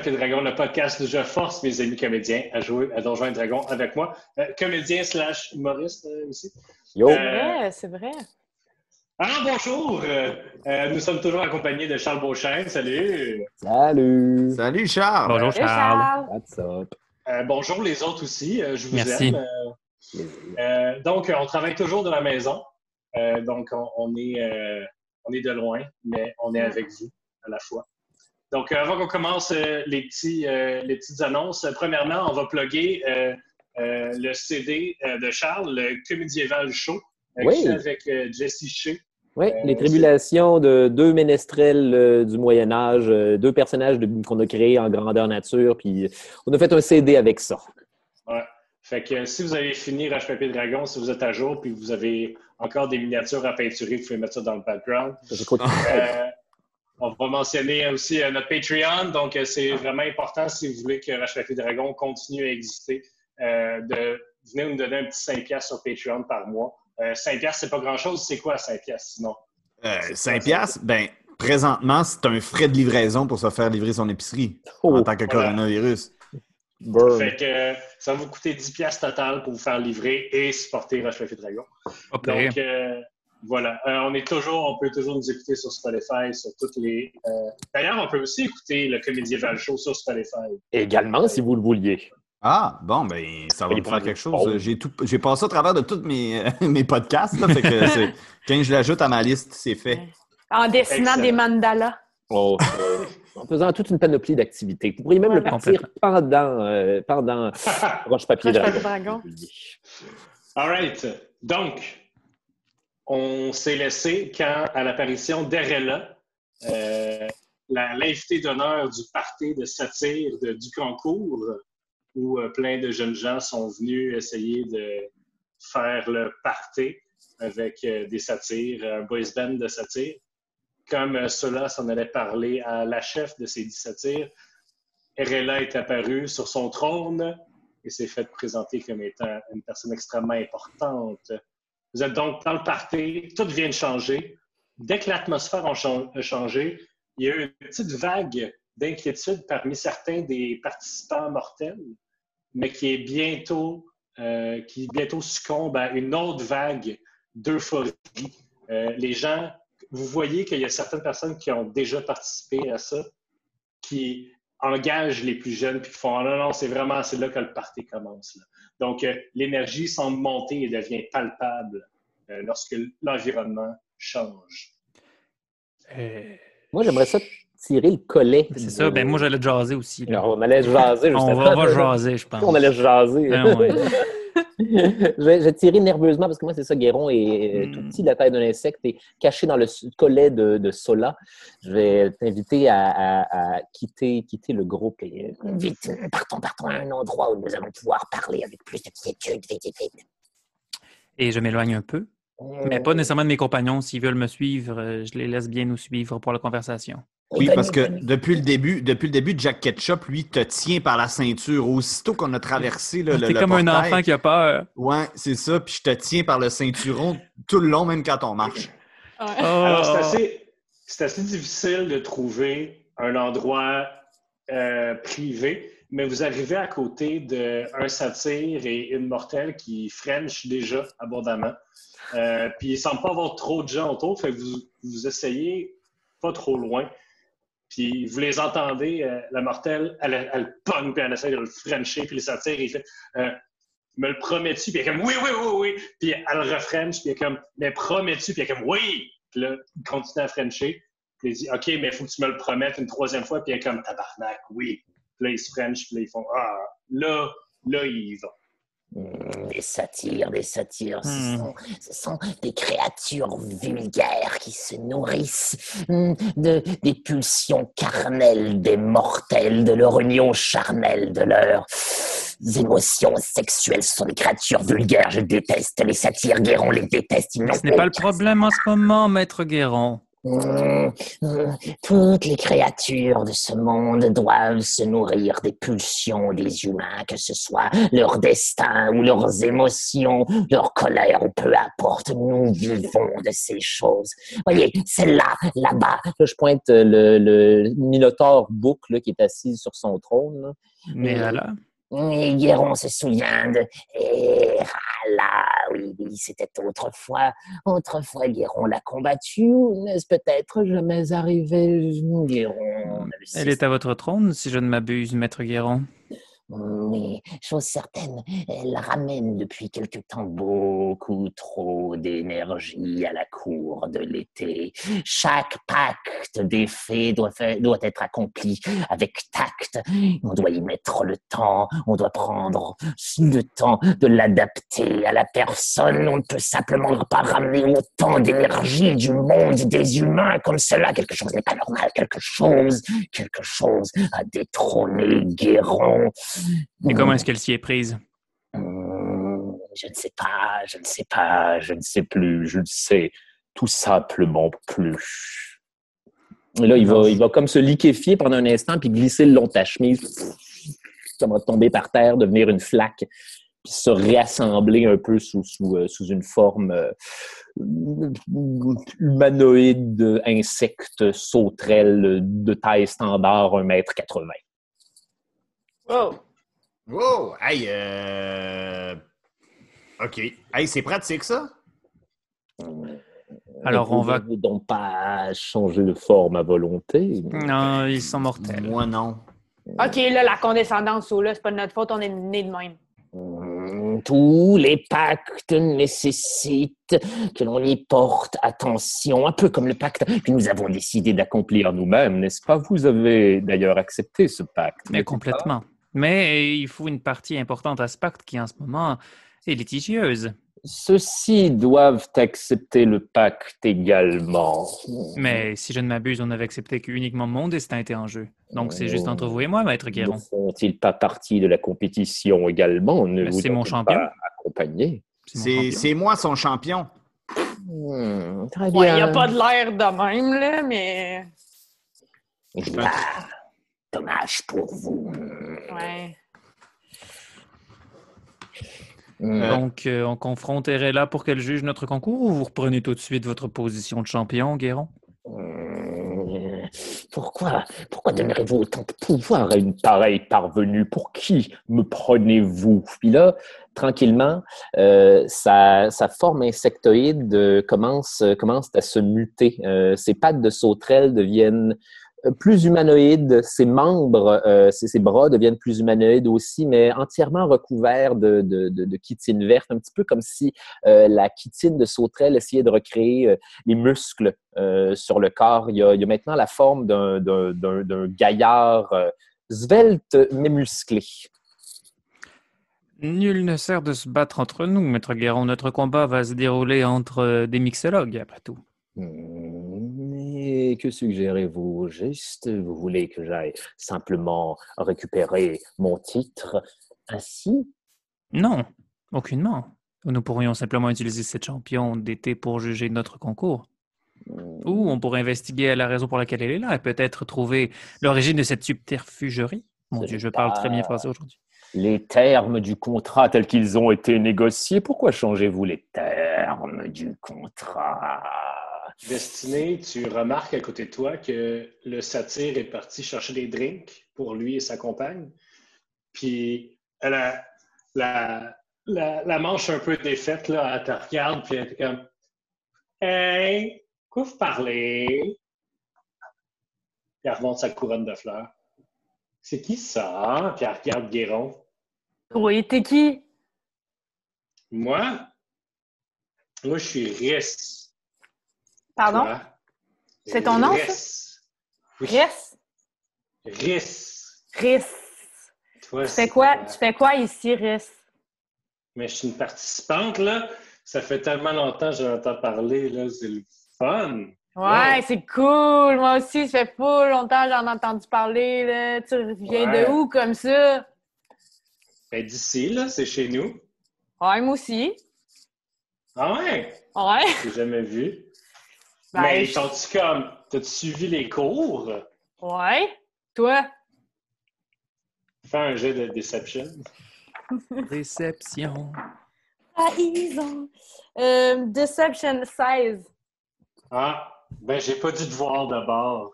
Papier Dragon, le podcast où je force mes amis comédiens à jouer à Donjons et Dragons avec moi. Euh, comédien slash humoriste euh, aussi. Yo! C'est vrai, c'est vrai. Alors bonjour! Euh, euh, nous sommes toujours accompagnés de Charles Beauchesne. Salut! Salut! Salut Charles. Bonjour Charles. Charles. What's up? Euh, bonjour les autres aussi. Euh, je vous Merci. aime. Euh, euh, donc, on travaille toujours de la maison. Euh, donc, on, on est, euh, on est de loin, mais on est avec vous à la fois. Donc, euh, avant qu'on commence euh, les, petits, euh, les petites annonces, premièrement, on va plugger le CD de Charles, le Oui. qui est avec Jesse Shea. Oui, les tribulations de deux ménestrels euh, du Moyen Âge, euh, deux personnages de- qu'on a créés en grandeur nature, puis on a fait un CD avec ça. Ouais. Fait que euh, si vous avez fini Roche Papier Dragon, si vous êtes à jour, puis vous avez encore des miniatures à peinturer, vous pouvez mettre ça dans le background. J'écoute. On va mentionner aussi euh, notre Patreon. Donc, euh, c'est vraiment important si vous voulez que Papier Dragon continue à exister, euh, de venir nous donner un petit 5$ piastres sur Patreon par mois. Euh, 5$, piastres, c'est pas grand-chose. C'est quoi 5$ piastres, sinon? Euh, 5 piastres, ben, présentement, c'est un frais de livraison pour se faire livrer son épicerie Oh, en tant que voilà. coronavirus. burn. Fait que ça va vous coûter 10$ piastres total pour vous faire livrer et supporter Roche Papier Dragon. Donc, euh, voilà. Euh, on est toujours, on peut toujours nous écouter sur Spotify, sur toutes les. euh, D'ailleurs, on peut aussi écouter le Comédieval Show sur Spotify. Également, si vous le vouliez. Ah, bon, ben, ça va me faire quelque chose. J'ai tout- j'ai passé au travers de tous mes, mes podcasts, là, fait que c'est- quand je l'ajoute à ma liste, c'est fait. En dessinant Excellent. des mandalas. Oh, euh, en faisant toute une panoplie d'activités. Vous pourriez même le partir pendant, euh, pendant Roche-Papier Roche, papier, Dragon. dragon. All right. Donc, on s'est laissé quand, à l'apparition d'Arella, euh, l'invité d'honneur du party de satire de, du concours, où euh, plein de jeunes gens sont venus essayer de faire le party avec euh, des satires, un boys band de satire. Comme euh, cela s'en allait parler à la chef de ces dix satires, Arella est apparue sur son trône et s'est fait présenter comme étant une personne extrêmement importante. Vous êtes donc dans le party, tout vient de changer. Dès que l'atmosphère a chan- a changé, il y a eu une petite vague d'inquiétude parmi certains des participants mortels, mais qui est bientôt, euh, qui bientôt succombe à une autre vague d'euphorie. Euh, les gens, vous voyez qu'il y a certaines personnes qui ont déjà participé à ça, qui engagent les plus jeunes puis font Ah non, non, c'est vraiment c'est là que le party commence. là. Donc, euh, l'énergie semble monter et devient palpable euh, lorsque l'environnement change. Euh, Moi, j'aimerais ça tirer le collet. c'est ça. Ben, moi, j'allais jaser aussi. Alors, on allait jaser. juste On va, va jaser, je pense. On allait jaser. Ah ouais. je, je tirer nerveusement parce que moi, c'est ça, Guéron est euh, Mm. tout petit, la taille d'un insecte, et caché dans le collet de, de Sola. Je vais t'inviter à, à- à quitter, quitter le groupe. Et... euh, Vite, partons, partons à un endroit où nous allons pouvoir parler avec plus de quiétude. Vite, vite, vite. Et je m'éloigne un peu. Mais pas nécessairement de mes compagnons. S'ils veulent me suivre, euh, je les laisse bien nous suivre pour la conversation. Oui, parce que depuis le début, depuis le début, Jack Ketchup, lui, te tient par la ceinture. Aussitôt qu'on a traversé le, le, T'es le comme un enfant qui a peur. Ouais, c'est ça. Puis je te tiens par le ceinturon tout le long, même quand on marche. Alors, c'est Oh. assez, c'est assez difficile de trouver un endroit euh, privé, mais vous arrivez à côté d'un satire et une mortelle qui French déjà abondamment. Euh, puis il ne semble pas avoir trop de gens autour, fait que vous, vous essayez pas trop loin. Puis vous les entendez, euh, la mortelle, elle, elle pogne, puis elle essaie de le frencher, puis le satire, il fait euh, Me le promets-tu? Puis elle est comme Oui, oui, oui, oui. Puis elle le refrench, puis elle est comme Mais promets-tu? Puis elle est comme Oui! Puis là, il continue à frencher. Puis il dit OK, mais il faut que tu me le promettes une troisième fois. Puis elle est comme Tabarnak, oui. Puis là, ils se puis là, ils font Ah, là, là, ils y vont. Des satires, des satires. Ce, Hmm. sont, ce sont des créatures vulgaires qui se nourrissent hmm, de, des pulsions carnelles des mortels, de leur union charnelle, de leurs émotions sexuelles. Ce sont des créatures vulgaires. Je déteste les satires. Guéron les déteste. Ils Ce n'est pas le problème en ce moment, Maître Guéron. Hum, hum, Toutes les créatures de ce monde doivent se nourrir des pulsions des humains, que ce soit leur destin ou leurs émotions, leur colère ou peu importe. Nous vivons de ces choses. Voyez, celle-là, là-bas, Là, je pointe euh, le, le Minotaure Book là, qui est assis sur son trône. là. Mais là, Et Guéron se souvient de Erala. Oui, oui, c'était autrefois. Autrefois, Guéron l'a combattu. N'est-ce peut-être jamais arrivé, Guéron elle est à votre trône, si je ne m'abuse, maître Guéron. Oui, chose certaine, elle ramène depuis quelque temps beaucoup trop d'énergie à la cour de l'été. Chaque pacte des fées doit, doit être accompli avec tact. On doit y mettre le temps, on doit prendre le temps de l'adapter à la personne. On ne peut simplement pas ramener autant d'énergie du monde des humains comme cela. Quelque chose n'est pas normal, quelque chose, quelque chose a détrôné Guéron. Et comment est-ce qu'elle s'y est prise? Hum, Je ne sais pas, je ne sais pas, je ne sais plus, je ne sais tout simplement plus. Et là, il va, il va comme se liquéfier pendant un instant, puis glisser le long de ta chemise. Ça va tomber par terre, devenir une flaque, puis se réassembler un peu sous, sous, euh, sous une forme euh, humanoïde, insecte, sauterelle, de taille standard, 1m80. Oh! Wow! Hey, euh... OK. Hey, c'est pratique, ça? Alors, on va- n'avez donc pas changer de forme à volonté. Non, ils sont mortels. Moi, non. OK, là, la condescendance, là, c'est pas de notre faute, on est nés de même. Hum, Tous les pactes nécessitent que l'on y porte attention, un peu comme le pacte que nous avons décidé d'accomplir Accomplir nous-mêmes, n'est-ce pas? Vous avez d'ailleurs accepté ce pacte. Mais complètement. Mais il faut une partie importante à ce pacte qui, en ce moment, est litigieuse. Ceux-ci doivent accepter le pacte également. Mais si je ne m'abuse, on avait accepté que uniquement mon destin était en jeu. Donc c'est juste entre vous et moi, maître Ne Guéron. font-ils pas partie de la compétition également? Ne vous c'est mon champion. pas accompagné? C'est moi son champion. Hmm, très Ouais, il bien. a pas de l'air de même, là, mais. Ah, dommage pour vous. Ouais. Hum, Donc, euh, on confronte Erella pour qu'elle juge notre concours ou vous reprenez tout de suite votre position de champion, Guéron? hum, Pourquoi Pourquoi donnerez-vous autant de pouvoir à une pareille parvenue? Pour qui me prenez-vous? Puis là, tranquillement, euh, sa, sa forme insectoïde euh, commence, commence à se muter. Euh, ses pattes de sauterelle deviennent plus humanoïdes, ses membres, euh, ses, ses bras deviennent plus humanoïdes aussi, mais entièrement recouverts de, de, de, de chitine verte, un petit peu comme si euh, la chitine de sauterelle essayait de recréer euh, les muscles sur le corps. Il y a, il y a maintenant la forme d'un- gaillard svelte mais musclé. Nul ne sert de se battre entre nous, maître Guéron. Notre combat va se dérouler entre des mixologues, après tout. Mais que suggérez-vous? Juste? Vous voulez que j'aille simplement récupérer mon titre ainsi? Non, aucunement. Nous pourrions simplement utiliser cette champion d'été pour juger notre concours. Ou on pourrait investiguer la raison pour laquelle elle est là et peut-être trouver l'origine de cette subterfugerie. Mon Dieu, je parle très bien français aujourd'hui. Les termes du contrat tels qu'ils ont été négociés, pourquoi changez-vous les termes du contrat? Destiné, tu remarques à côté de toi que le satyre est parti chercher des drinks pour lui et sa compagne. Puis elle a la, la, la manche un peu défaite, là, elle te regarde, puis elle est comme Hey, quoi vous parlez? Puis elle remonte sa couronne de fleurs. C'est qui ça? Puis elle regarde Guéron. Oui, t'es qui? Moi? Moi, je suis Riss. Pardon? C'est ton nom, ça? Riss. Oui. Riss? Riss. Riss. Toi, Tu fais quoi? Tu fais quoi ici, Riss? Mais je suis une participante, là. Ça fait tellement longtemps que j'en entends parler, là. C'est le fun. Ouais, Ouais. c'est cool. Moi aussi, ça fait pas longtemps que j'en ai entendu parler. Là. Tu viens Ouais. de où comme ça? Ben, d'ici, là, c'est chez nous. Ouais, moi aussi. Ah ouais? Ouais. J'ai jamais vu. Ben, Mais je- t'as-tu comme. T'as-tu suivi les cours? Ouais. Toi? Fais un jet de Deception. Déception. Trahison. Euh, Deception 16. Ah, ben j'ai pas dû te voir d'abord.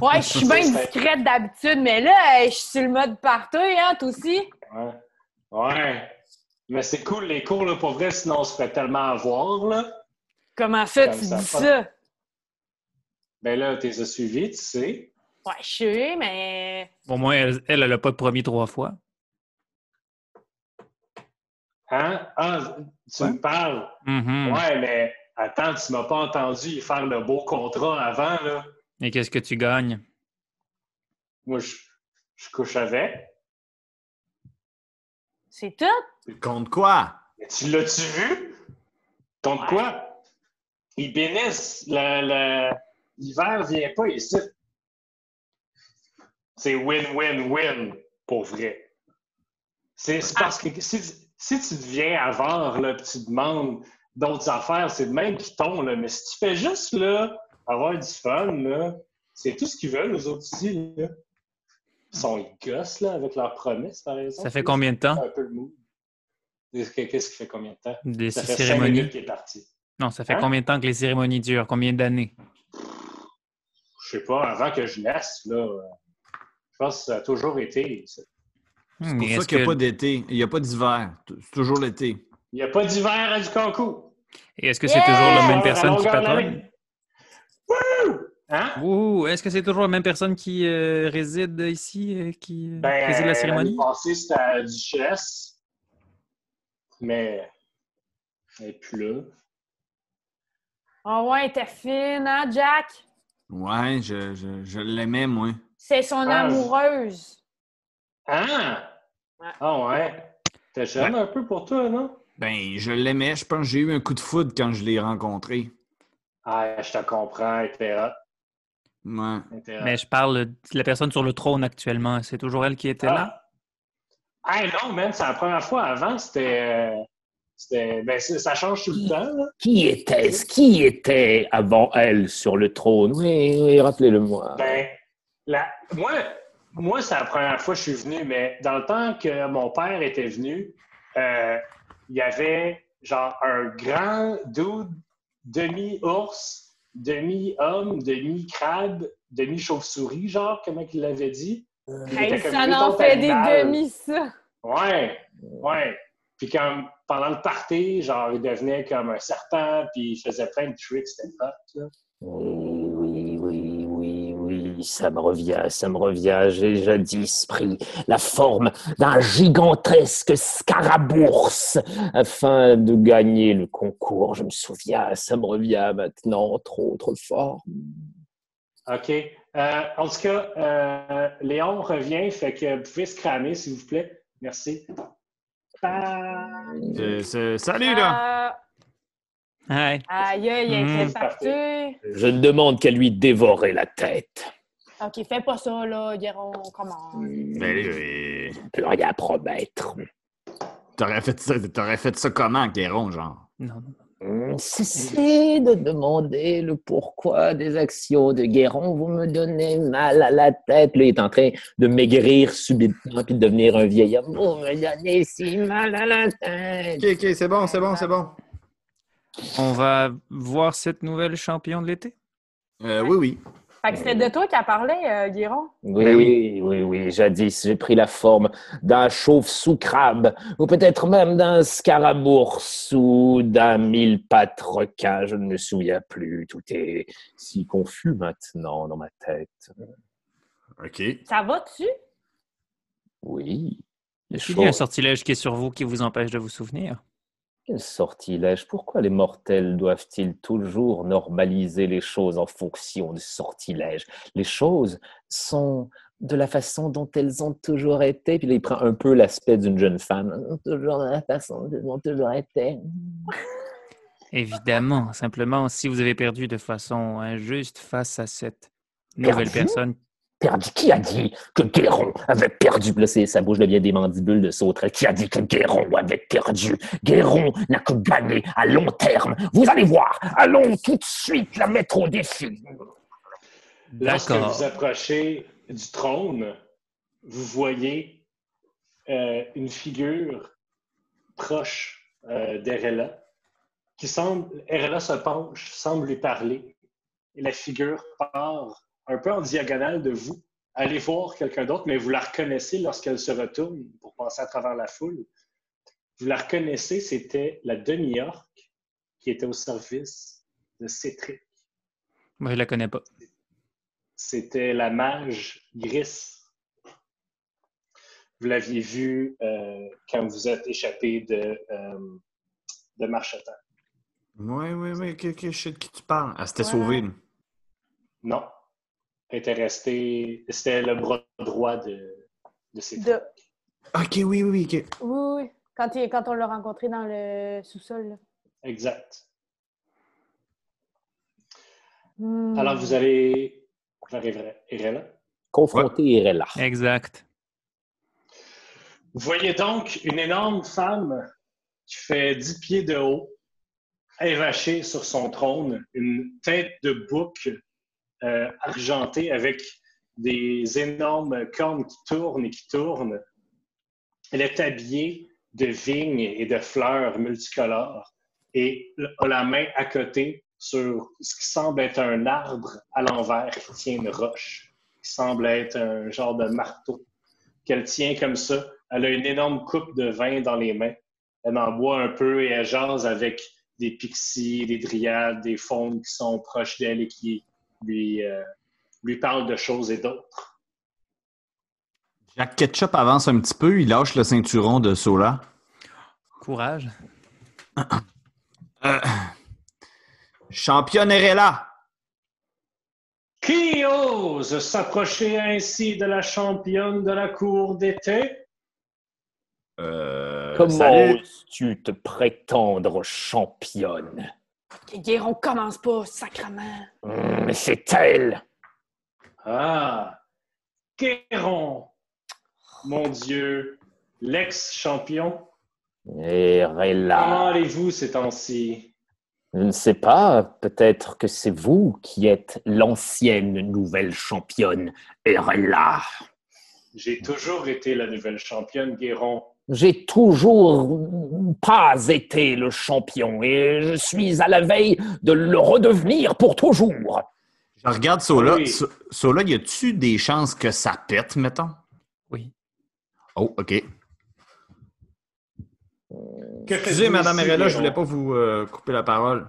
Ouais, je suis bien discrète d'habitude, mais là, je suis sur le mode party, hein, toi aussi? Ouais. Ouais. Mais c'est cool les cours, là, pour vrai, sinon on se ferait tellement avoir, là. Comment ça, Comme tu ça, dis pas- ça? Ben là, t'es suivi, tu sais. Ouais, je sais, mais. Au moins, elle, elle, elle a pas de promis trois fois. Hein? Ah, tu Ouais. me parles. Mhm. Ouais, mais attends, tu m'as pas entendu faire le beau contrat avant, là. Et qu'est-ce que tu gagnes? Moi, je, je couche avec. C'est tout? Contre quoi? Mais tu l'as-tu vu? Contre Ouais. quoi? Ils bénissent. L'hiver vient pas ici. C'est win-win-win, pour vrai. C'est parce que si, si tu deviens avare, là, tu demandes d'autres affaires, c'est de même qui tombent, là. Mais si tu fais juste, là, avoir du fun, là, c'est tout ce qu'ils veulent, les autres ici, là. Ils sont les gosses, là, avec leurs promesses, par exemple. Ça fait combien de temps? un peu le mood. Qu'est-ce qui fait combien de temps? Des Ça fait cinq cérémonies? minutes qu'il est parti. Non, ça fait Hein? combien de temps que les cérémonies durent? Combien d'années? Je sais pas, avant que je naisse, là, je pense que ça a toujours été. Hmm, C'est pour ça est-ce qu'il n'y a que- pas d'été. Il n'y a pas d'hiver. C'est toujours l'été. Il n'y a pas d'hiver à du concours. et est-ce que c'est toujours la même personne qui patronne? Hein? Ouh, est-ce que c'est toujours la même personne qui euh, réside ici, euh, qui euh, Ben, préside la cérémonie? Passée, c'était à la Duchesse. Mais. Elle n'est plus là. Ah ouais, t'es fine, hein, Jack? Ouais, je, je, je l'aimais, moi. C'est son Ah, amoureuse. Ah! Ouais. Ah ouais. T'es jeune un peu pour toi, non? Ben, je l'aimais. Je pense que j'ai eu un coup de foudre quand je l'ai rencontré. Ah, je te comprends. Hot. Ouais. Était. Mais je parle de la personne sur le trône actuellement. C'est toujours elle qui était là? Ah! Hey, non, man, c'est la première fois. Avant, c'était. euh, c'était ben, ça change tout le temps, là. Qui était-ce? Qui était avant elle sur le trône? Oui, oui, rappelez-le-moi. Ben, la- moi, moi c'est la première fois que je suis venu, mais dans le temps que mon père était venu, euh, il y avait genre un grand dude, demi-ours, demi-homme, demi-crabe, demi-chauve-souris, genre, comment il l'avait dit? Il Hey, était comme ça en fait des demi, ça. Ouais, ouais. Puis comme pendant le party, genre, il devenait comme un serpent, puis il faisait plein de tricks, c'était hot, là. Oui, oui, oui, oui, oui, ça me revient, ça me revient. J'ai jadis pris la forme d'un gigantesque scarabourse afin de gagner le concours. Je me souviens, ça me revient maintenant, trop, trop fort. OK. Euh, en tout cas, euh, Léon revient, fait que vous pouvez se cramer, s'il vous plaît. Merci. C'est- Salut, là! Ah, Hey. aïe, aïe, il Mhm. était parti. Je ne demande qu'à lui dévorer la tête. Ok, fais pas ça, là, Guéron, comment? Euh, Je ne peux rien promettre. t'aurais fait ça, t'aurais fait ça comment, Guéron, genre? Non, non. Cessez de demander le pourquoi des actions de Guéron. Vous me donnez mal à la tête. Là, il est en train de maigrir subitement puis de devenir un vieil homme. Vous me donnez si mal à la tête. Ok, ok, c'est bon, c'est bon, c'est bon. On va voir cette nouvelle champion de l'été? Euh, oui, oui. Fait que c'était de toi qui a parlé, euh, Guéron? Oui, Ben oui, oui, oui. Jadis, j'ai pris la forme d'un chauve-sous-crabe, ou peut-être même d'un scarabourse ou d'un mille-pattes requin. Je ne me souviens plus. Tout est si confus maintenant dans ma tête. Ok. Ça va-tu? Oui. Il y a un sortilège qui est sur vous qui vous empêche de vous souvenir. Quel sortilège Pourquoi les mortels doivent-ils toujours normaliser les choses en fonction du sortilège Les choses sont de la façon dont elles ont toujours été. Puis là, il prend un peu l'aspect d'une jeune femme. Toujours de la façon dont elles ont toujours été. Évidemment, simplement, si vous avez perdu de façon injuste face à cette nouvelle Perdu? personne perdu. Qui a dit que Guéron avait perdu? Là, c'est- sa bouche devient des mandibules de sauterelle. Qui a dit que Guéron avait perdu? Guéron n'a que gagné à long terme. Vous allez voir. Allons tout de suite la mettre au défi. Lorsque vous approchez du trône, vous voyez euh, une figure proche euh, d'Erella qui semble, Erella se penche, semble lui parler, et la figure part un peu en diagonale de vous. Allez voir quelqu'un d'autre, mais vous la reconnaissez lorsqu'elle se retourne pour passer à travers la foule. Vous la reconnaissez, c'était la demi-orque qui était au service de Cétric. Moi, je la connais pas. C'était la mage Gris. Vous l'aviez vue euh, quand vous êtes échappé de, euh, de Marchetin. Oui, oui, oui. Ok, je sais de qui tu parles. Elle s'était Voilà. sauvée. Non. Était. C'était le bras droit de, de ses De- Ok, oui, oui, ok. Oui, oui. Quand, il- quand on l'a rencontré dans le sous-sol. Exact. Hmm. Alors, vous allez vers Erella. Confronter Irella. Exact. Vous voyez donc une énorme femme qui fait 10 pieds de haut, évachée sur son trône, une tête de bouc euh, argentée avec des énormes cornes qui tournent et qui tournent. Elle est habillée de vignes et de fleurs multicolores et a la main à côté sur ce qui semble être un arbre à l'envers qui tient une roche, qui semble être un genre de marteau qu'elle tient comme ça. Elle a une énorme coupe de vin dans les mains. Elle en boit un peu et elle jase avec des pixies, des dryades, des faunes qui sont proches d'elle et qui lui, euh, lui parlent de choses et d'autres. Jack Ketchup avance un petit peu, il lâche le ceinturon de Sola. Courage. Euh, championne Erella! Qui ose s'approcher ainsi de la championne de la cour d'été? Euh, Comment oses-tu te prétendre championne? Guéron commence pas, sacrement. Hum, C'est elle. Ah, Guéron, mon Dieu, l'ex-champion. Comment Irella. allez-vous ces temps-ci? Je ne sais pas, peut-être que c'est vous qui êtes l'ancienne nouvelle championne, Irella. J'ai toujours été la nouvelle championne, Guéron. J'ai toujours pas été le champion et je suis à la veille de le redevenir pour toujours. Je regarde Sola. Oui. So- Sola, y a-tu des chances que ça pète, mettons? Oui. Oh, OK. Que Excusez, Madame Erella, je voulais pas vous euh, couper la parole.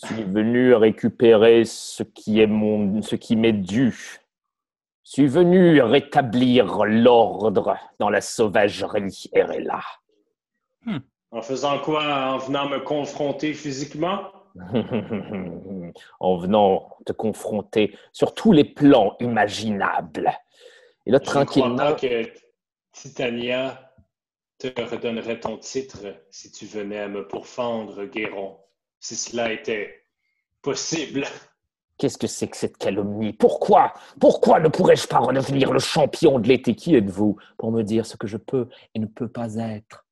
Je suis venu récupérer ce qui est mon, ce qui m'est dû. Suis venu rétablir l'ordre dans la sauvagerie, Irella. En faisant quoi? En venant me confronter physiquement? en venant te confronter sur tous les plans imaginables. Et là, Je crois tranquillement, pas que Titania te redonnerait ton titre si tu venais à me pourfendre, Guéron. Si cela était possible. Qu'est-ce que c'est que cette calomnie? Pourquoi? Pourquoi ne pourrais-je pas redevenir le champion de l'été? Qui êtes-vous pour me dire ce que je peux et ne peux pas être?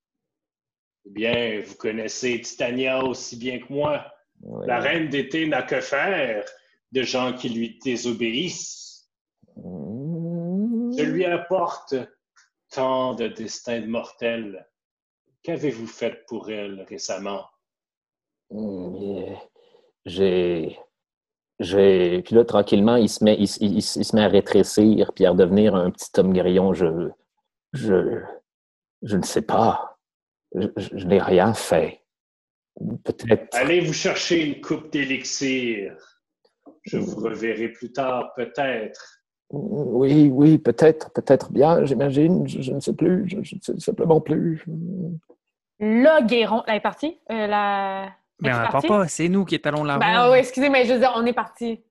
Eh bien, vous connaissez Titania aussi bien que moi. Oui. La reine d'été n'a que faire de gens qui lui désobéissent. Mmh. Je lui apporte tant de destins de mortels. Qu'avez-vous fait pour elle récemment? Mm, J'ai. J'ai. Puis là, tranquillement, il se met, il, se- il- il se il se met à rétrécir, puis à redevenir un petit homme grillon. Je. Je. Je ne sais pas. Je, je- je n'ai rien fait. Peut-être. Allez vous chercher une coupe d'élixir. Je vous reverrai plus tard, peut-être. Oui, oui, peut-être, peut-être bien, j'imagine. Je, je ne sais plus. Je, je ne sais simplement plus. Là, Guéron, elle est partie? Euh, la... Mais on part parti? pas, c'est nous qui allons la Ben oui, excusez, mais je veux dire, on est parti.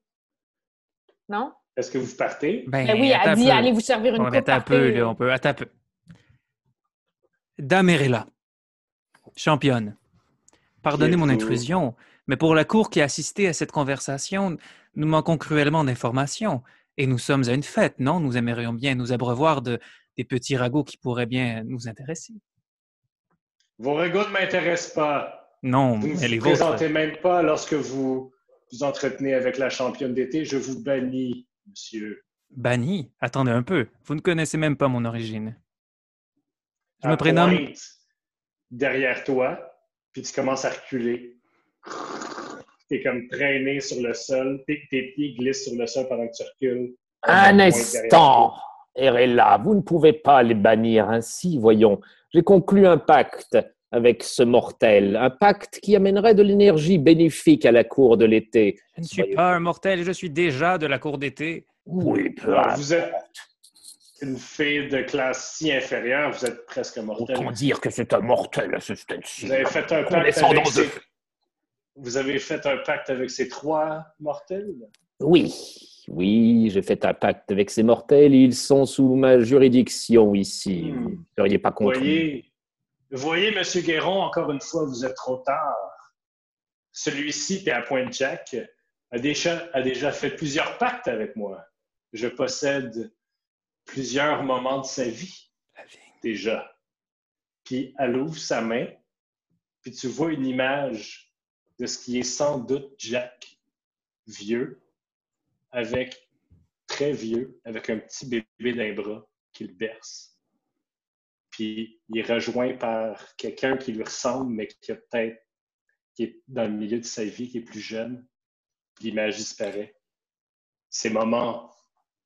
Non? Est-ce que vous partez? Ben, Ben oui, elle dit, peu. allez vous servir une coupe. attends un peu, là, on peut. Attends un peu. Dame Erella, championne, pardonnez mon intrusion, mais pour la cour qui a assisté à cette conversation, nous manquons cruellement d'informations. Et nous sommes à une fête, non? Nous aimerions bien nous abreuvoir de, des petits ragots qui pourraient bien nous intéresser. Vos ragots ne m'intéressent pas. Non, Vous ne vous vôtres. présentez même pas lorsque vous vous entretenez avec la championne d'été. Je vous bannis, monsieur. Banni? Attendez un peu. Vous ne connaissez même pas mon origine. Je me prénomme. derrière toi, puis tu commences à reculer. Tu es comme traîné sur le sol. Tes, tes pieds glissent sur le sol pendant que tu recules. Un instant. Erella, vous ne pouvez pas les bannir ainsi, voyons. J'ai conclu un pacte avec ce mortel, un pacte qui amènerait de l'énergie bénéfique à la cour de l'été. Je ne suis pas un mortel, je suis déjà de la cour d'été. Oui, peu vous êtes une fille de classe si inférieure, vous êtes presque mortel. Autant dire que c'est un mortel à ce stade-ci. Vous avez fait un pacte avec de ces... Vous avez fait un pacte avec ces trois mortels? Oui, oui, j'ai fait un pacte avec ces mortels et ils sont sous ma juridiction ici. Hmm. Vous ne seriez pas contre Voyez, voyez, Monsieur Guéron, encore une fois, vous êtes trop tard. Celui-ci, qui est à Pointe-Jack, a déjà, a déjà fait plusieurs pactes avec moi. Je possède plusieurs moments de sa vie, déjà. Puis elle ouvre sa main, puis tu vois une image de ce qui est sans doute Jack, vieux, avec, très vieux, avec un petit bébé d'un bras qui le berce puis il est rejoint par quelqu'un qui lui ressemble, mais qui a peut-être qui est dans le milieu de sa vie, qui est plus jeune, l'image disparaît. Ces moments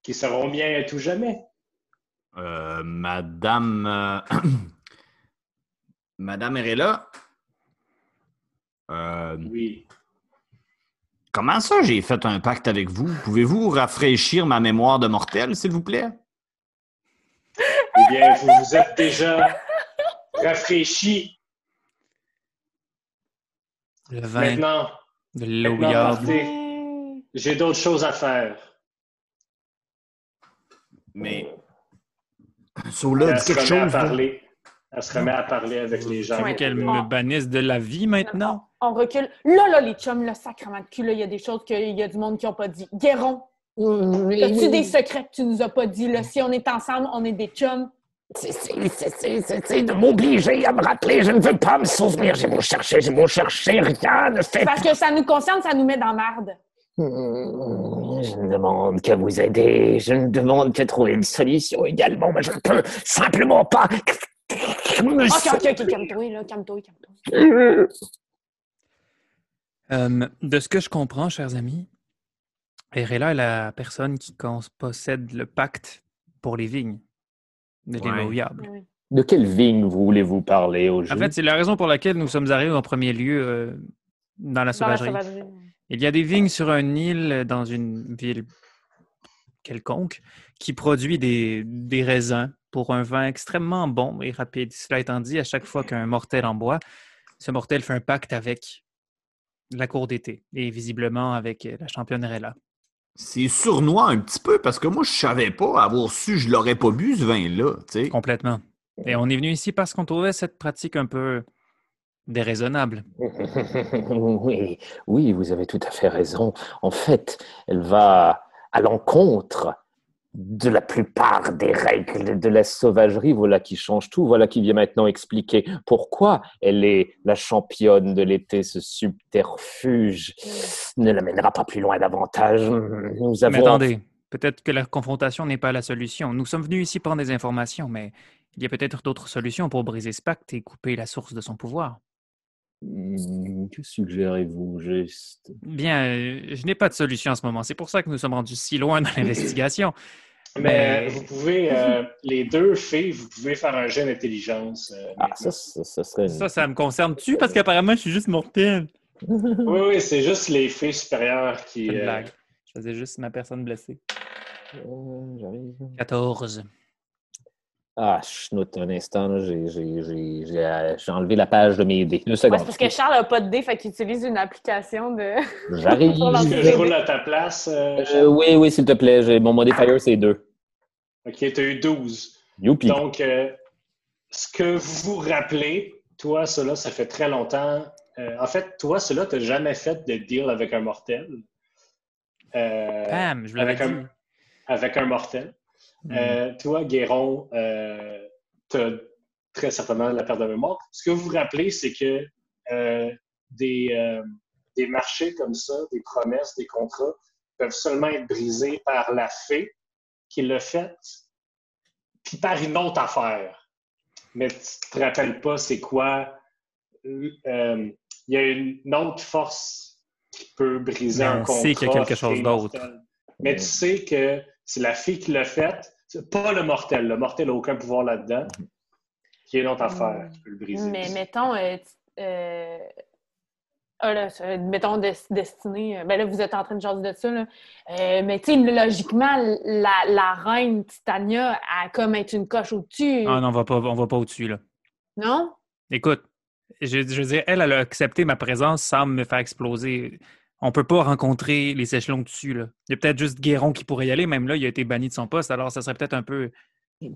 qui seront miens à tout jamais. Euh, Madame. euh, Madame Erella. Euh, Oui. comment ça, j'ai fait un pacte avec vous? Pouvez-vous rafraîchir ma mémoire de mortel, s'il vous plaît? Eh bien, vous vous êtes déjà rafraîchi. Le vin Maintenant, de l'eau. J'ai d'autres choses à faire. Mais. Elle Sola, se dit quelque remet à chose. parler. Elle se remet à parler avec les gens. Tu veux Ouais. qu'elle me bannisse de la vie maintenant? On recule. Là, là, les chums, le sacrement de cul, là, il y a des choses qu'il y a du monde qui n'ont pas dit. Guéron, as-tu des secrets que tu nous as pas dit? Là? Si on est ensemble, on est des chums. Cessez de m'obliger à me rappeler. Je ne veux pas me souvenir. J'ai beau chercher, j'ai beau chercher. Rien ne fait Parce que ça nous concerne, ça nous met dans marde. Hmm, Je ne demande qu'à vous aider. Je ne demande qu'à trouver une solution également. Mais je ne peux simplement pas. me Ok, ok, ok, calme-toi, là, calme-toi, calme-toi. Euh, de ce que je comprends, chers amis, Erela est la personne qui possède le pacte pour les vignes de Ouais. Oui. De quelle vigne voulez-vous parler au En fait, c'est la raison pour laquelle nous sommes arrivés en premier lieu euh, dans la Dans la sauvagerie. Il y a des vignes sur une île euh, dans une ville quelconque qui produit des, des raisins pour un vin extrêmement bon et rapide. Cela étant dit, à chaque fois qu'un mortel en boit, ce mortel fait un pacte avec la cour d'été et visiblement avec euh, la championne Rella. C'est sournois un petit peu parce que moi, je savais pas. Avoir su, je l'aurais pas bu, ce vin-là. tu sais. Complètement. Et on est venu ici parce qu'on trouvait cette pratique un peu déraisonnable. Oui, oui, vous avez tout à fait raison. En fait, elle va à l'encontre de la plupart des règles de la sauvagerie. Voilà qui change tout. Voilà qui vient maintenant expliquer pourquoi elle est la championne de l'été. Ce subterfuge ne l'amènera pas plus loin davantage. Nous avons. Mais attendez, peut-être que la confrontation n'est pas la solution. Nous sommes venus ici prendre des informations, mais il y a peut-être d'autres solutions pour briser ce pacte et couper la source de son pouvoir. Hmm, Que suggérez-vous? Juste Bien, euh, je n'ai pas de solution en ce moment. C'est pour ça que nous sommes rendus si loin dans l'investigation. Mais Mais- vous pouvez, euh, les deux filles, vous pouvez faire un jet d'intelligence. euh, Ah, ça, ça, ça serait. Ça, ça me concerne-tu? Parce qu'apparemment, je suis juste mortel. Oui, oui, c'est juste les filles supérieures qui. Une euh, blague. Je faisais juste ma personne blessée. Euh, j'arrive. 14. Ah, chenoute, un instant, là, j'ai, j'ai, j'ai, j'ai, euh, j'ai enlevé la page de mes dés. Deux Ouais, secondes. c'est parce que Charles n'a pas de dé, fait qu'il utilise une application de. J'arrive. Je roule à ta place? euh, Euh, oui, oui, s'il te plaît. Mon modifier, c'est deux. OK, tu as eu 12. Youpi. Donc, euh, ce que vous vous rappelez, toi, cela, ça fait très longtemps. Euh, en fait, toi, cela, tu n'as jamais fait de deal avec un mortel. Euh, Bam, je vous l'avais avec dit. un- avec un mortel. Euh, toi, Guéron, euh, tu as très certainement la perte de mémoire. Ce que vous vous rappelez, c'est que euh, des, euh, des marchés comme ça, des promesses, des contrats, peuvent seulement être brisés par la fée qui l'a fait, puis par une autre affaire. Mais tu te rappelles pas c'est quoi. Il y a une autre force qui peut briser un on contrat. sait qu'il y a quelque chose d'autre. Mais tu sais que c'est la fille qui l'a fait, c'est pas le mortel. Le mortel n'a aucun pouvoir là-dedans. Qui est une autre affaire qui peut le briser. Mais mettons, euh, tu- euh, ah là, mettons Des- Destinée, euh, ben là, vous êtes en train de jaser de ça, là. Euh, mais tu sais, logiquement, la, la reine Titania a comme être une coche au-dessus. Ah non, on va pas, on va pas au-dessus, là. Non? Écoute, je, je veux dire, elle, elle a accepté ma présence sans me faire exploser. On peut pas rencontrer les échelons dessus, là. Il y a peut-être juste Guéron qui pourrait y aller, même là, il a été banni de son poste, alors ça serait peut-être un peu...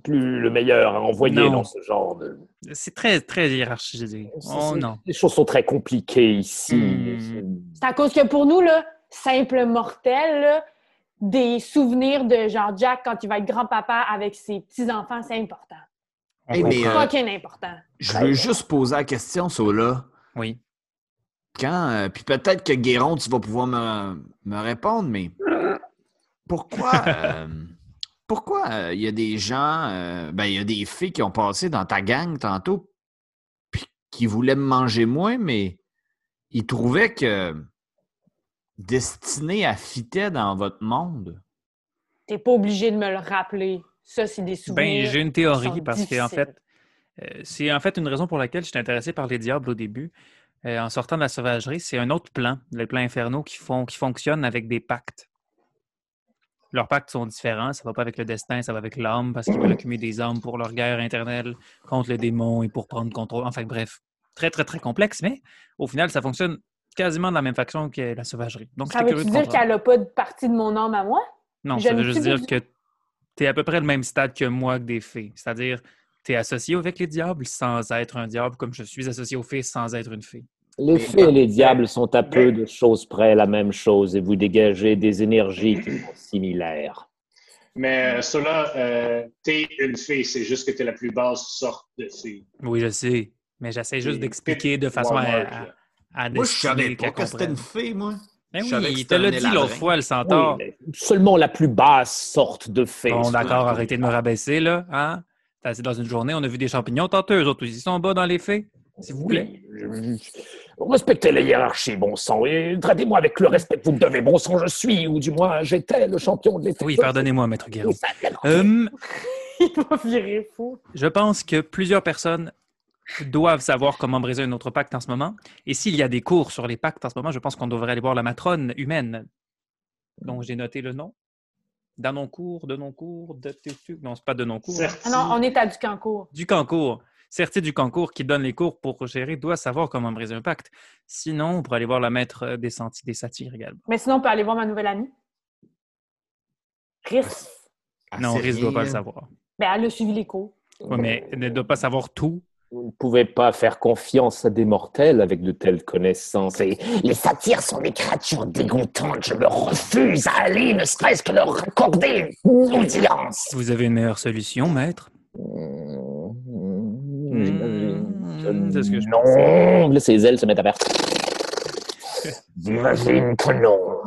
Plus le meilleur à envoyer Non. dans ce genre de. C'est très, très hiérarchisé. Oh C'est- non. Les choses sont très compliquées ici. Hmm. C'est à cause que pour nous, là, simple mortel, là, des souvenirs de Jean-Jacques quand il va être grand-papa avec ses petits-enfants, c'est important. Hey, comprend. euh, important. Je veux juste poser la question, Sola. Oui. Quand, euh, puis peut-être que Guéron, tu vas pouvoir me, me répondre, mais pourquoi euh, pourquoi euh, il y a des gens, euh, ben il y a des filles qui ont passé dans ta gang tantôt, puis qui voulaient me manger moins, mais ils trouvaient que Destinée affitait dans votre monde. T'es pas obligé de me le rappeler. Ça, c'est des Ben, souvenirs. j'ai une théorie parce qu'en fait, euh, c'est en fait une raison pour laquelle je suis intéressé par les diables au début. Euh, en sortant de la sauvagerie, c'est un autre plan, les plans infernaux qui, font, qui fonctionnent avec des pactes. Leurs pactes sont différents, ça va pas avec le destin, ça va avec l'âme, parce qu'ils veulent accumuler des âmes pour leur guerre internelle contre les démons et pour prendre contrôle. Enfin bref, très très très complexe, mais au final, ça fonctionne quasiment de la même façon que la sauvagerie. Donc, Ça veut-tu curieux de dire qu'elle a pas de partie de mon âme à moi? Non, ça veut juste dire que tu es à peu près le même stade que moi que des fées. C'est-à-dire, tu es associé avec les diables sans être un diable, comme je suis associé aux fées sans être une fée. Les fées et les diables sont à peu de choses près la même chose et vous dégagez des énergies qui sont similaires. Mais euh, cela, euh, t'es une fille, c'est juste que t'es la plus basse sorte de fille. Oui, je sais. Mais j'essaie juste d'expliquer de façon à, à, à Moi, je savais pas que c'était une fille, moi. Ben je savais oui, il te l'a dit l'autre fois, le centaure. mais seulement la plus basse sorte de fée. Bon, d'accord, arrêtez de me rabaisser, là. Hein? Dans une journée, on a vu des champignons. Tantôt, eux autres, ils sont bas dans les fées. S'il vous plaît. Oui, respectez les hiérarchies, bon sang, et traitez-moi avec le respect que vous me devez. Bon sang, je suis, ou du moins j'étais le champion de l'effet. Oui, pardonnez-moi, maître entendu. Hum, Il fou. Je pense que plusieurs personnes doivent savoir comment briser un autre pacte en ce moment. Et s'il y a des cours sur les pactes en ce moment, je pense qu'on devrait aller voir la matrone humaine, dont j'ai noté le nom. Danoncourt, Denoncourt, de... non, c'est pas Denoncourt. Certes. Ah non, on est à Ducancourt. Du Cancourt. Certi du Cancourt qui donne les cours pour gérer doit savoir comment briser un pacte. Sinon, on pourrait aller voir la maître des sentiers des satires également. Mais sinon, on peut aller voir ma nouvelle amie. Riss. non, c'est Riz ne doit pas le savoir. Ben, elle a suivi les cours. Oui, mais elle ne doit pas savoir tout. Vous ne pouvez pas faire confiance à des mortels avec de telles connaissances. Et Les satyres sont des créatures dégoûtantes. Je me refuse à aller, ne serait-ce que leur accorder une audience. Vous avez une meilleure solution, maître? C'est ce que je non, là, ses ailes se mettent à faire. J'imagine que non.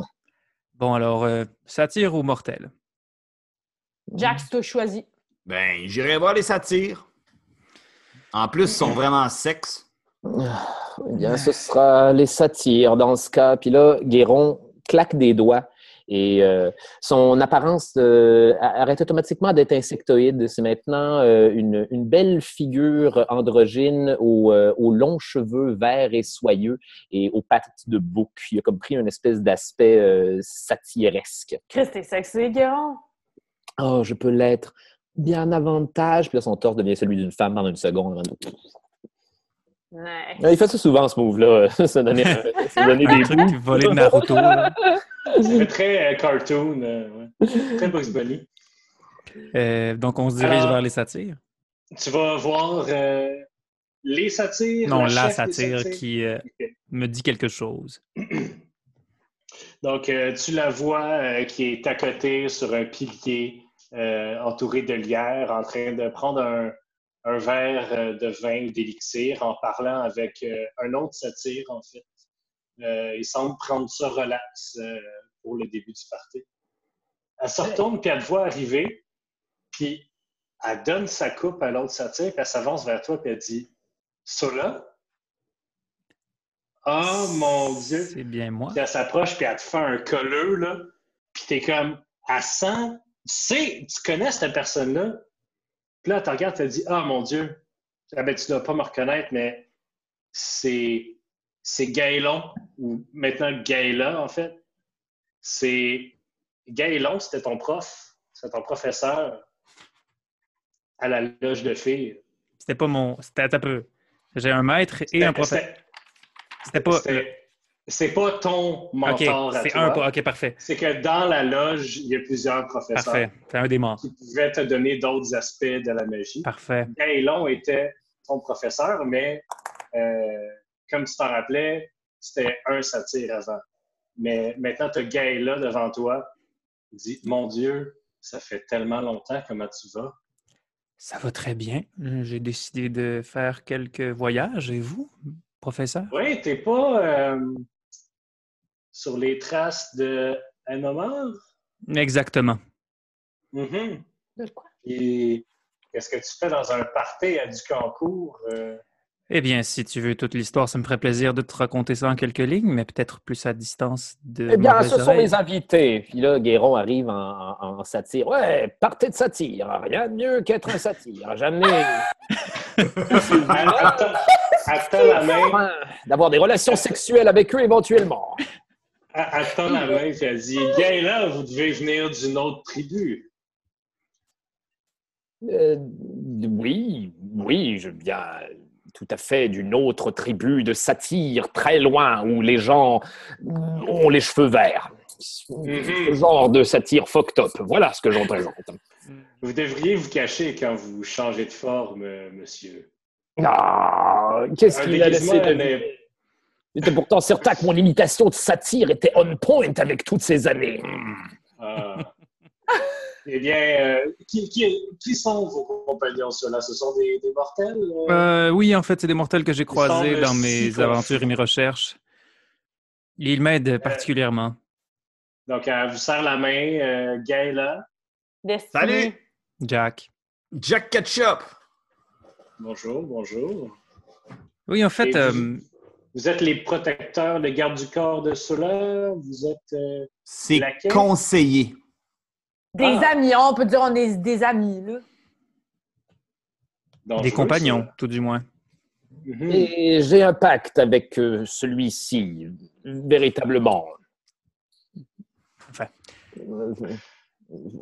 Bon, alors, euh, satire ou mortel? Jack, c'est toi choisi. Ben, j'irai voir les satires. En plus, ils sont vraiment sexes. Eh bien, ce sera les satires dans ce cas. Puis là, Guéron claque des doigts et euh, son apparence euh, arrête automatiquement d'être insectoïde. C'est maintenant euh, une, une belle figure androgyne aux, euh, aux longs cheveux verts et soyeux et aux pattes de bouc. Il a comme pris une espèce d'aspect euh, satiresque. Chris, t'es sexy, Guéron? Oh, je peux l'être bien avantage. Puis là, son torse devient celui d'une femme pendant une seconde. Ouais. Il fait ça souvent, ce move-là. Ça Un des truc qui volait de Naruto. fait très euh, cartoon, euh, ouais. très Bugs Bunny. Euh, donc, on se dirige Alors- vers les satires. Tu vas voir euh, les satires. Non, la chef des satire satires. qui euh, me dit quelque chose. Donc, euh, tu la vois euh, qui est à côté sur un pilier euh, entouré de lierre, en train de prendre un, un verre euh, de vin ou d'élixir en parlant avec euh, un autre satyre, en fait. Euh, il semble prendre ça relax pour le début du party. Elle se retourne, puis elle te voit arriver, puis elle donne sa coupe à l'autre satyre, puis elle s'avance vers toi, puis elle dit Sola Oh mon Dieu C'est bien moi. puis elle s'approche, puis elle te fait un colleux, là. Puis t'es comme, elle sent, tu sais, tu connais cette personne-là? Puis là, tu regardes, tu te dis, ah mon Dieu, ah, ben, tu dois pas me reconnaître, mais c'est, c'est Gaëlon, ou maintenant Gaëla, en fait. C'est, Gaëlon, c'était ton prof, c'était ton professeur à la loge de filles. C'était pas mon. C'était un peu. J'ai un maître et un professeur. C'était- C'était pas. c'était- C'est pas ton mentor à c'est toi. un. pas- Ok, parfait. C'est que dans la loge, il y a plusieurs professeurs. Parfait. C'est un des morts. qui pouvait te donner d'autres aspects de la magie. Parfait. Gaëlon était ton professeur, mais euh, comme tu t'en rappelais, c'était un satyre avant. Mais maintenant, tu as Gaëla devant toi. Dis, mon Dieu, ça fait tellement longtemps, comment tu vas? Ça va très bien. J'ai décidé de faire quelques voyages. Et vous, professeur? Oui, t'es pas euh, sur les traces de Anomar? Exactement. Mhm. De quoi? Et qu'est-ce que tu fais dans un party à du concours? euh? Eh bien, si tu veux toute l'histoire, ça me ferait plaisir de te raconter ça en quelques lignes, mais peut-être plus à distance de. Eh bien, ce sont les invités. Puis là, Guéron arrive en, en- en satire. Ouais, partez de satire. Rien de mieux qu'être un satire. Jamais. Attends, attends la main. D'avoir des relations sexuelles avec eux éventuellement. Elle tend la main et elle dit Gaëla, vous devez venir d'une autre tribu. Euh, oui, oui, je viens tout à fait d'une autre tribu de satyres, très loin, où les gens ont les cheveux verts. Ce genre de satire fucked up. Voilà ce que j'en présente. Vous devriez vous cacher quand vous changez de forme, euh, monsieur. Ah, qu'est-ce qu'il a laissé de J'étais pourtant certain que mon imitation de satire était on point avec toutes ces années. Ah. eh bien, euh, qui, qui- qui sont vos compagnons, ceux-là? Ce sont des, des mortels? euh? Euh, oui, en fait, c'est des mortels que j'ai croisés dans mes aventures et mes recherches. Ils m'aident particulièrement. Donc, elle vous serre la main, euh, Gaëla. Salut! Jack. Jack Ketchup! Bonjour, bonjour. Oui, en fait, euh, Vous êtes les protecteurs, les gardes du corps de ceux-là? Vous êtes. euh, C'est conseillé. Des Ah. amis, on peut dire on est des amis, là. dangereux, des compagnons, ça? tout du moins. Mhm. Et j'ai un pacte avec euh, celui-ci, véritablement. Enfin. Euh,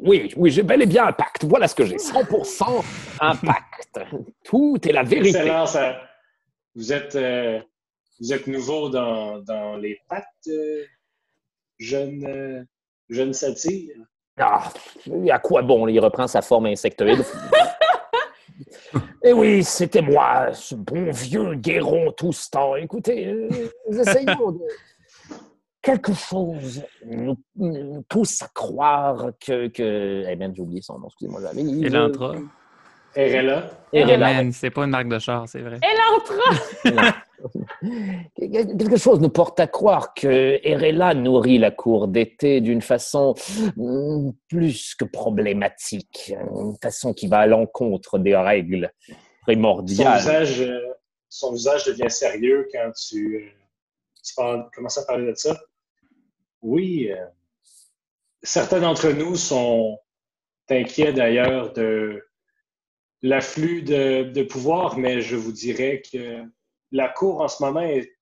Oui, oui, j'ai bel et bien un pacte. Voilà ce que j'ai. 100% un pacte. Tout est la vérité. Excellent, ça. Vous êtes, euh, vous êtes nouveau dans, dans les pactes, euh, jeune, euh, jeune satire. Ah, à quoi bon? Il reprend sa forme insectoïde. Et oui, c'était moi, ce bon vieux Guéron tout ce temps. Écoutez, euh, nous essayons de... Quelque chose nous, nous pousse à croire que... que... Eh bien, j'ai oublié son nom, excusez-moi. j'avais- Et l'entra. Erella. Erella. C'est pas une marque de char, c'est vrai. Elle entra! Quelque chose nous porte à croire que Erella nourrit la cour d'été d'une façon mm, plus que problématique, une façon qui va à l'encontre des règles Son primordiales. visage, euh, son visage devient sérieux quand tu, euh, tu parles- commences à parler de ça. Oui, euh, certains d'entre nous sont inquiets d'ailleurs de l'afflux de, de pouvoir, mais je vous dirais que la cour en ce moment est-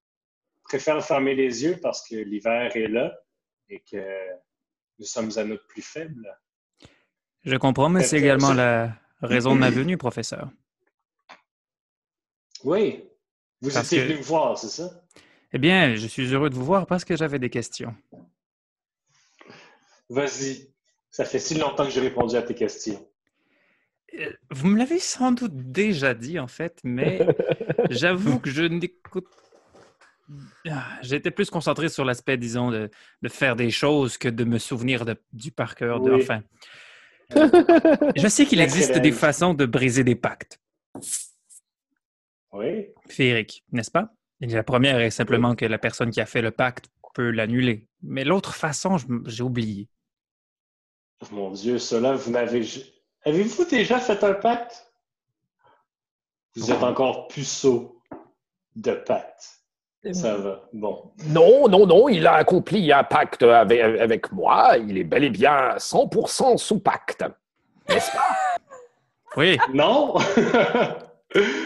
préfère fermer les yeux parce que l'hiver est là et que nous sommes à notre plus faible. Je comprends, mais c'est également ça- la raison de ma venue, professeur. Oui, vous Parce étiez que- venu me voir, c'est ça? Eh bien, je suis heureux de vous voir parce que j'avais des questions. Vas-y. Ça fait si longtemps que j'ai répondu à tes questions. Euh, Vous me l'avez sans doute déjà dit, en fait, mais j'avoue que je n'écoute Ah, J'étais plus concentré sur l'aspect, disons, de, de faire des choses que de me souvenir de- du par cœur. de- Oui. Enfin, je sais qu'il existe des façons de briser des pactes Oui. féeriques, n'est-ce pas? Et la première est simplement que la personne qui a fait le pacte peut l'annuler. Mais l'autre façon, j'ai oublié. Mon Dieu, cela, vous n'avez. Avez-vous déjà fait un pacte? Vous êtes encore puceau de pacte. Ça va. Bon. Non, non, non, il a accompli un pacte avec, avec moi. Il est bel et bien 100% sous pacte. N'est-ce pas? Oui, Non!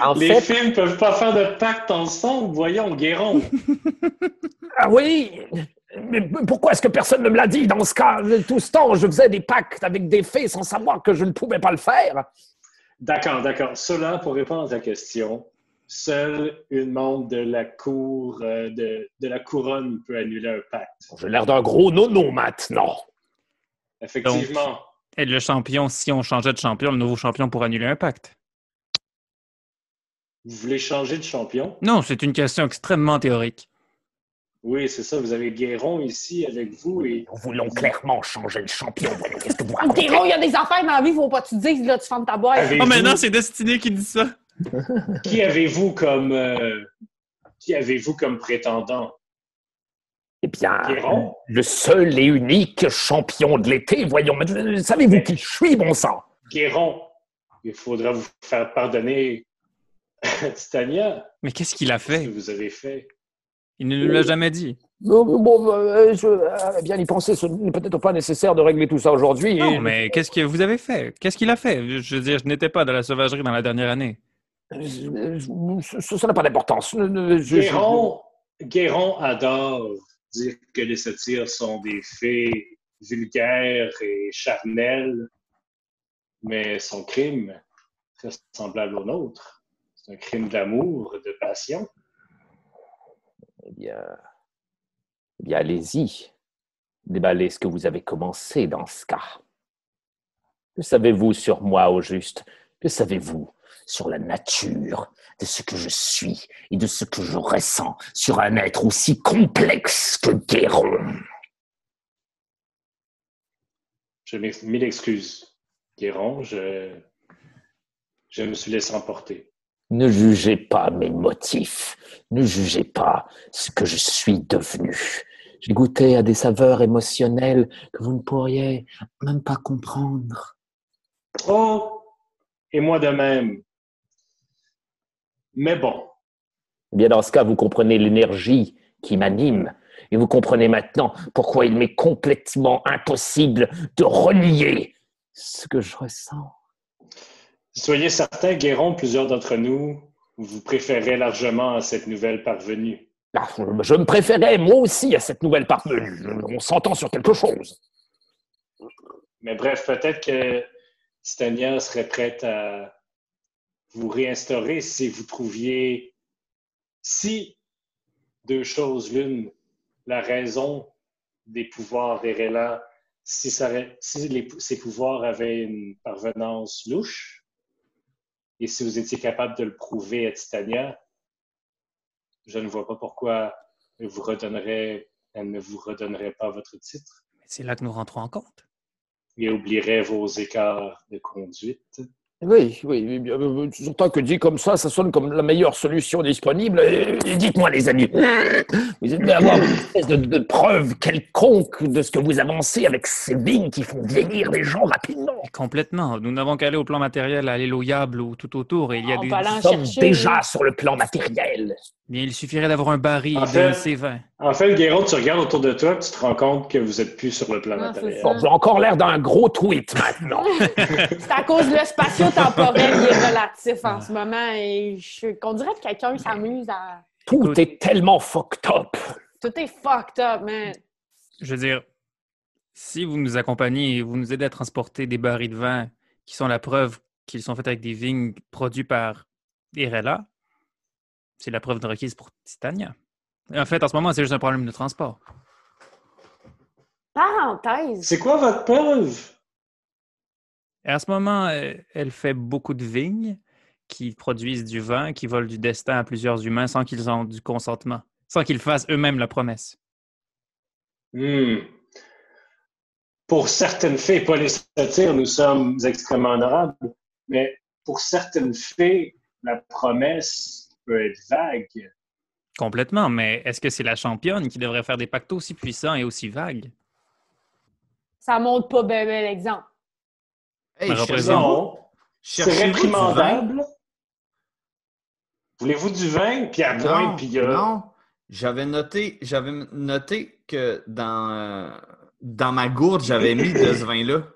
En Les fait- films ne peuvent pas faire de pacte ensemble. Voyons, Guéron. Ah oui Mais pourquoi est-ce que personne ne me l'a dit dans ce cas Tout ce temps, je faisais des pactes avec des fées sans savoir que je ne pouvais pas le faire? D'accord, d'accord. Cela, pour répondre à ta question, seule une membre de la cour euh, de, de la couronne peut annuler un pacte. J'ai l'air d'un gros nono maintenant. Effectivement. et le champion, si on changeait de champion, le nouveau champion pourrait annuler un pacte. Vous voulez changer de champion? Non, c'est une question extrêmement théorique. Oui, c'est ça. Vous avez Guéron ici avec vous et Nous voulons clairement changer de champion. Qu'est-ce que vous racontez? Guéron, il y a des affaires dans la vie, faut pas que tu te dises, là, tu fermes ta boîte. Oh, maintenant, c'est Destiné qui dit ça. qui avez-vous comme euh, qui avez-vous comme prétendant? Eh bien, Guéron? le seul et unique champion de l'été. Voyons, mais savez-vous qui je suis, bon sang? Guéron, il faudra vous faire pardonner Titania Mais qu'est-ce qu'il a ce que fait? vous avez fait? Il ne nous l'a jamais dit. Bon, bon, euh, je, euh, bien y penser, ce n'est peut-être pas nécessaire de régler tout ça aujourd'hui. Non, Et- mais qu'est-ce que vous avez fait? Qu'est-ce qu'il a fait? Je veux dire, je n'étais pas de la sauvagerie dans la dernière année. Je- je- ce- ça n'a pas d'importance. Guéron, Guéron adore dire que les satyres sont des fées vulgaires et charnelles, mais son crime très semblable au nôtre. C'est un crime d'amour, de passion. Allez-y. Déballez ce que vous avez commencé dans ce cas. Que savez-vous sur moi, au juste? Que savez-vous sur la nature de ce que je suis et de ce que je ressens sur un être aussi complexe que Guéron? Je mille excuses, Guéron, je me suis laissé emporter. Ne jugez pas mes motifs, ne jugez pas ce que je suis devenu. J'ai goûté à des saveurs émotionnelles que vous ne pourriez même pas comprendre. Oh, et moi de même. Mais bon, Eh bien, dans ce cas, vous comprenez l'énergie qui m'anime. Et vous comprenez maintenant pourquoi il m'est complètement impossible de renier ce que je ressens. Soyez certains, Guéron, plusieurs d'entre nous, vous préférez largement à cette nouvelle parvenue. Ah, Je me préférais moi aussi à cette nouvelle parvenue. On s'entend sur quelque chose. Mais bref, peut-être que Titania serait prête à vous réinstaurer si vous trouviez, si deux choses l'une, la raison des pouvoirs des Rélans, si, ça si les- ces pouvoirs avaient une parvenance louche, et si vous étiez capable de le prouver à Titania, je ne vois pas pourquoi elle, vous redonnerait, elle ne vous redonnerait pas votre titre C'est là que nous rentrons en compte. et oublierait vos écarts de conduite. Oui, oui, bien, euh, surtout que dit comme ça, ça sonne comme la meilleure solution disponible. Et- et Dites-moi, les amis, vous êtes avoir une espèce de, de preuve quelconque de ce que vous avancez avec ces vignes qui font vieillir les gens rapidement. Complètement. Nous n'avons qu'à aller au plan matériel, à Yable ou tout autour. Et il y a On des... Nous sommes chercher. déjà sur le plan matériel. Bien, il suffirait d'avoir un baril En de fait- C20. En fait, Guéron, tu regardes autour de toi, tu te rends compte que vous êtes plus sur le plan c'est matériel. j'ai encore l'air d'un gros tweet maintenant. C'est à cause le qui est relatif en ce moment. Et je... qu'on dirait que quelqu'un s'amuse à. Tout est tellement fucked up. Tout est fucked up, man. Je veux dire, si vous nous accompagnez et vous nous aidez à transporter des barils de vin qui sont la preuve qu'ils sont faits avec des vignes produits par Irela, c'est la preuve de requise pour Titania. Et en fait, en ce moment, c'est juste un problème de transport. Parenthèse. C'est quoi votre preuve? Et en ce moment, euh, elle fait beaucoup de vignes qui produisent du vin, qui volent du destin à plusieurs humains sans qu'ils aient du consentement. sans qu'ils fassent eux-mêmes la promesse. Hmm. Pour certaines fées, pas les satyres, nous sommes extrêmement honorables, mais pour certaines fées, la promesse peut être vague. Complètement, mais est-ce que c'est la championne qui devrait faire des pactes aussi puissants et aussi vagues? Ça montre pas bien bien l'exemple. Hey, Non, c'est réprimandable. Voulez-vous du vin? Puis à point, puis a- non. J'avais noté, j'avais noté que dans, euh, dans ma gourde, j'avais mis de ce vin-là.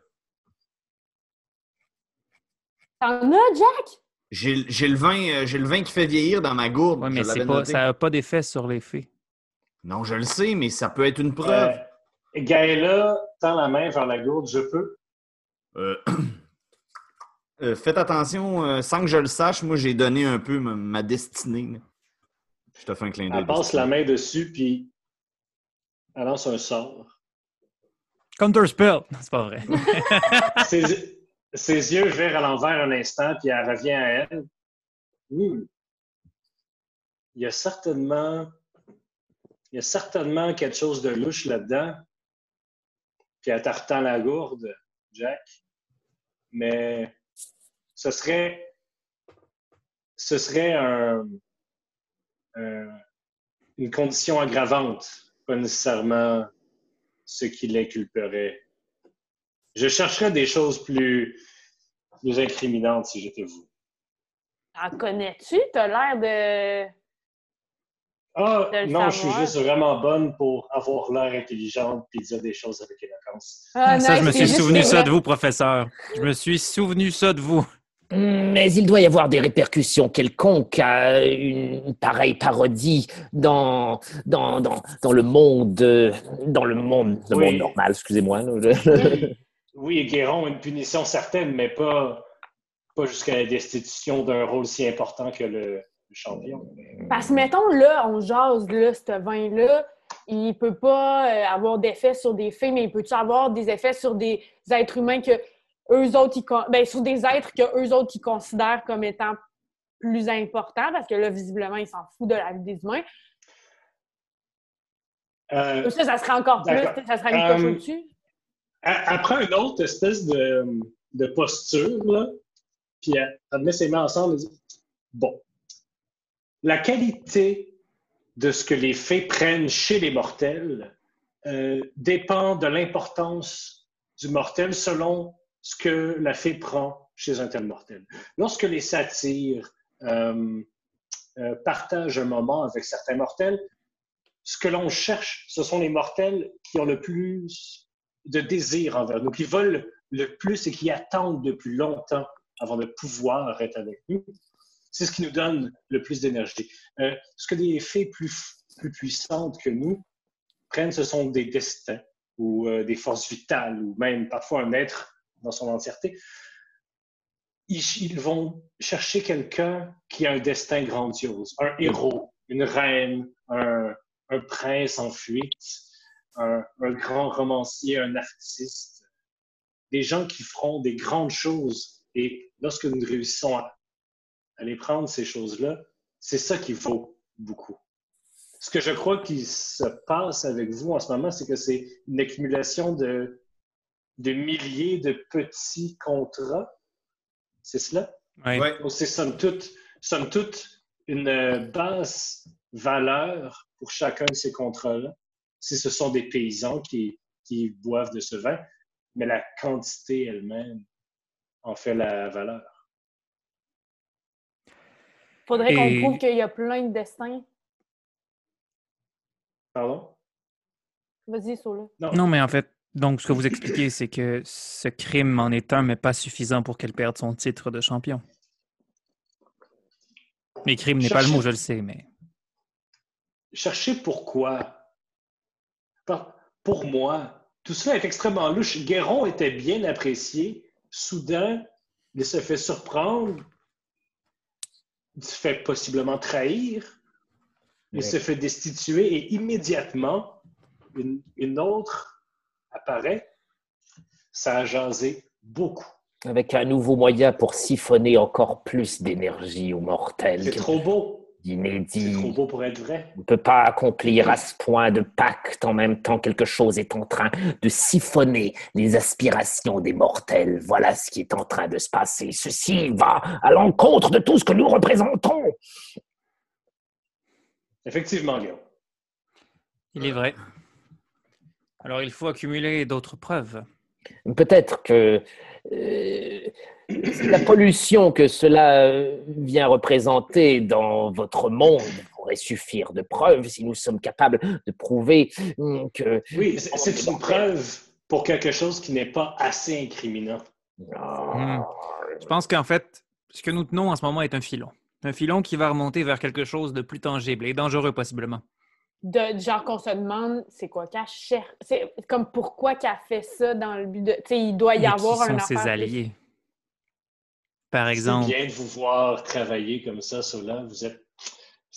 T'en as, Jack? J'ai j'ai le vin, euh, j'ai le vin qui fait vieillir dans ma gourde. Oui, mais pas, ça n'a pas d'effet sur les fées. Non, je le sais, mais ça peut être une preuve. Euh, Gaëla tend la main vers la gourde, je peux. Euh, euh, faites attention, euh, sans que je le sache, moi j'ai donné un peu ma, ma destinée. Je te fais un clin d'œil. Elle passe destinée. la main dessus, puis elle lance un sort. Counter spell! C'est pas vrai. ses, ses yeux virent à l'envers un instant, puis elle revient à elle. Hmm. Il y a certainement. Il y a certainement quelque chose de louche là-dedans. Puis elle t'artend la gourde, Jack. Mais ce serait. Ce serait un, un- une condition aggravante, pas nécessairement ce qui l'inculperait. Je chercherais des choses plus, plus incriminantes si j'étais vous. En connais-tu? T'as l'air de. Ah, non, je suis juste vraiment bonne pour avoir l'air intelligente et dire des choses avec éloquence. Ah, ça, je me suis souvenu ça de vous, professeur. Je me suis souvenu ça de vous. Mais il doit y avoir des répercussions quelconques à une pareille parodie dans, dans, dans, dans le monde, dans le monde, le Oui. monde normal, excusez-moi. Oui, Guéron a une punition certaine, mais pas, pas jusqu'à la destitution d'un rôle si important que le champion. Parce que, mettons, là, on jase, là, ce vin-là, il peut pas euh, avoir d'effet sur des filles, mais il peut-tu avoir des effets sur des êtres humains que eux autres, ils con- ben, sur des êtres que eux autres, ils considèrent comme étant plus importants, parce que là, visiblement, ils s'en foutent de la vie des humains? Euh, Ça, ça serait encore plus, ça serait une coche Euh, au-dessus? Elle elle prend une autre espèce de, de posture, là, puis elle, elle met ses mains ensemble et dit Bon, la qualité de ce que les fées prennent chez les mortels euh, dépend de l'importance du mortel selon ce que la fée prend chez un tel mortel. Lorsque les satyres euh, euh, partagent un moment avec certains mortels, ce que l'on cherche, ce sont les mortels qui ont le plus de désir envers nous, qui veulent le plus et qui attendent depuis longtemps avant de pouvoir être avec nous. C'est ce qui nous donne le plus d'énergie. Euh, ce que des fées plus, plus puissantes que nous prennent, ce sont des destins ou euh, des forces vitales ou même parfois un être dans son entièreté. Ils, vont chercher quelqu'un qui a un destin grandiose, un héros, une reine, un, un prince en fuite, un, un grand romancier, un artiste, des gens qui feront des grandes choses. Et lorsque nous réussissons à, les prendre, ces choses-là, c'est ça qui vaut beaucoup. Ce que je crois qui se passe avec vous en ce moment, c'est que c'est une accumulation de, de milliers de petits contrats. C'est cela? Ouais. Ouais. Donc, c'est somme toute, somme toute une basse valeur pour chacun de ces contrats-là? Si ce sont des paysans qui, qui boivent de ce vin, mais la quantité elle-même en fait la valeur. Faudrait qu'on prouve qu'il y a plein de destins. Pardon? Vas-y, Sola. Non, mais en fait, donc ce que vous expliquez, c'est que ce crime en est un, mais pas suffisant pour qu'elle perde son titre de champion. Mais crime n'est pas le mot, je le sais, mais. Cherchez pourquoi? Pour moi, tout cela est extrêmement louche. Guéron était bien apprécié. Soudain, il se fait surprendre. Il se fait possiblement trahir. Il Ouais. se fait destituer et immédiatement, une, une autre apparaît. Ça a jasé beaucoup. Avec un nouveau moyen pour siphonner encore plus d'énergie aux mortels. C'est trop beau. C'est d'inédit. trop beau pour être vrai. On ne peut pas accomplir à ce point de pacte en même temps quelque chose est en train de siphonner les aspirations des mortels. Voilà ce qui est en train de se passer. Ceci va à l'encontre de tout ce que nous représentons. Effectivement, Léon. Il est vrai. Alors il faut accumuler d'autres preuves. Peut-être que euh, la pollution que cela euh, vient représenter dans votre monde pourrait suffire de preuve si nous sommes capables de prouver hum, que... Oui, c'est une preuve pour quelque chose qui n'est pas assez incriminant. Ah, Je pense qu'en fait, ce que nous tenons en ce moment est un filon. Un filon qui va remonter vers quelque chose de plus tangible et dangereux possiblement. De, genre qu'on se demande, c'est quoi qu'elle cherche? C'est comme pourquoi qu'elle fait ça dans le but de. Tu sais, il doit y Mais avoir qui un sont ses alliés? Par C'est exemple, bien de vous voir travailler comme ça, cela. Vous êtes,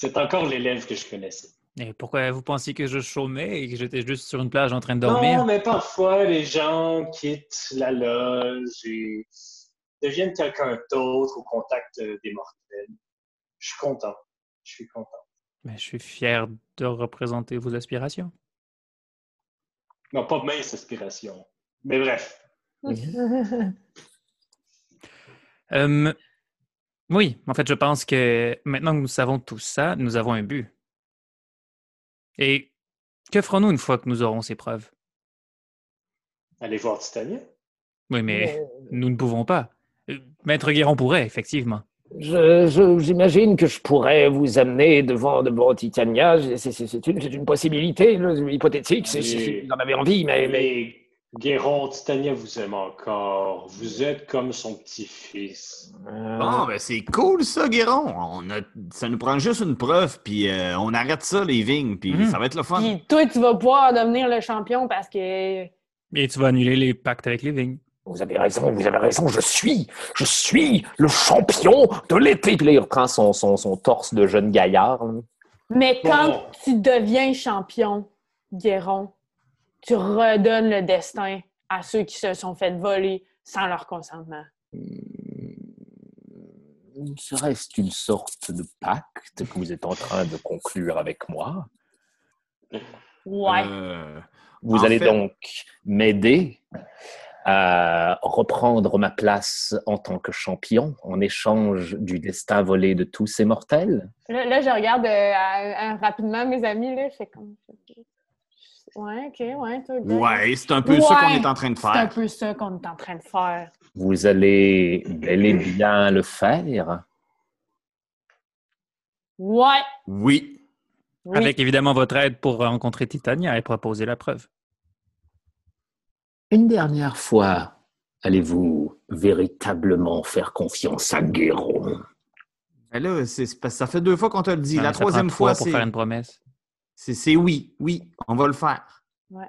vous êtes encore l'élève que je connaissais. et pourquoi vous pensiez que je chômais et que j'étais juste sur une plage en train de dormir? Non, mais parfois, les gens quittent la loge et deviennent quelqu'un d'autre au contact des mortels. Je suis content. Je suis content. Mais je suis fier de représenter vos aspirations. Non, pas mince aspiration. Mais bref. Euh, oui, en fait, je pense que maintenant que nous savons tout ça, nous avons un but. Et que ferons-nous une fois que nous aurons ces preuves? Allez voir Titania. Oui, mais nous ne pouvons pas. Euh, Maître Guéron pourrait, effectivement. J'imagine que je pourrais vous amener devant, devant Titania. C'est c'est- c'est une, c'est une possibilité hypothétique, si vous en avez envie, mais... mais- Mais Guéron, Titania vous aime encore. Vous êtes comme son petit-fils. Euh, Bon, ben c'est cool ça, Guéron. On a... Ça nous prend juste une preuve, puis euh, on arrête ça, les vignes, puis Mhm. ça va être le fun. Puis toi, tu vas pouvoir devenir le champion parce que. Et tu vas annuler les pactes avec les vignes. Vous avez raison, vous avez raison, je suis, je suis le champion de l'été. Puis là, il reprend son, son, son torse de jeune gaillard. là. Mais quand Bon. tu deviens champion, Guéron, tu redonnes le destin à ceux qui se sont fait voler sans leur consentement. Hmm, Serait-ce une sorte de pacte que vous êtes en train de conclure avec moi Ouais. Euh, Vous En allez fait- donc m'aider à reprendre ma place en tant que champion en échange du destin volé de tous ces mortels? Là, là, je regarde euh, à- à- rapidement mes amis, là, je fais comme. Ouais, ok, ouais, toi, ouais, c'est un peu ça qu'on Ouais, est en train de C'est un faire. peu ça qu'on est en train de faire. Vous allez bel et bien le faire? Ouais. Oui. Oui. Avec évidemment votre aide pour rencontrer Titania et proposer la preuve. Une dernière fois, allez-vous véritablement faire confiance à Guéron? Ben là, c'est ça fait deux fois qu'on te le dit. Ouais, La troisième trois fois, pour c'est faire une promesse. c'est- oui. Oui, on va le faire. Ouais,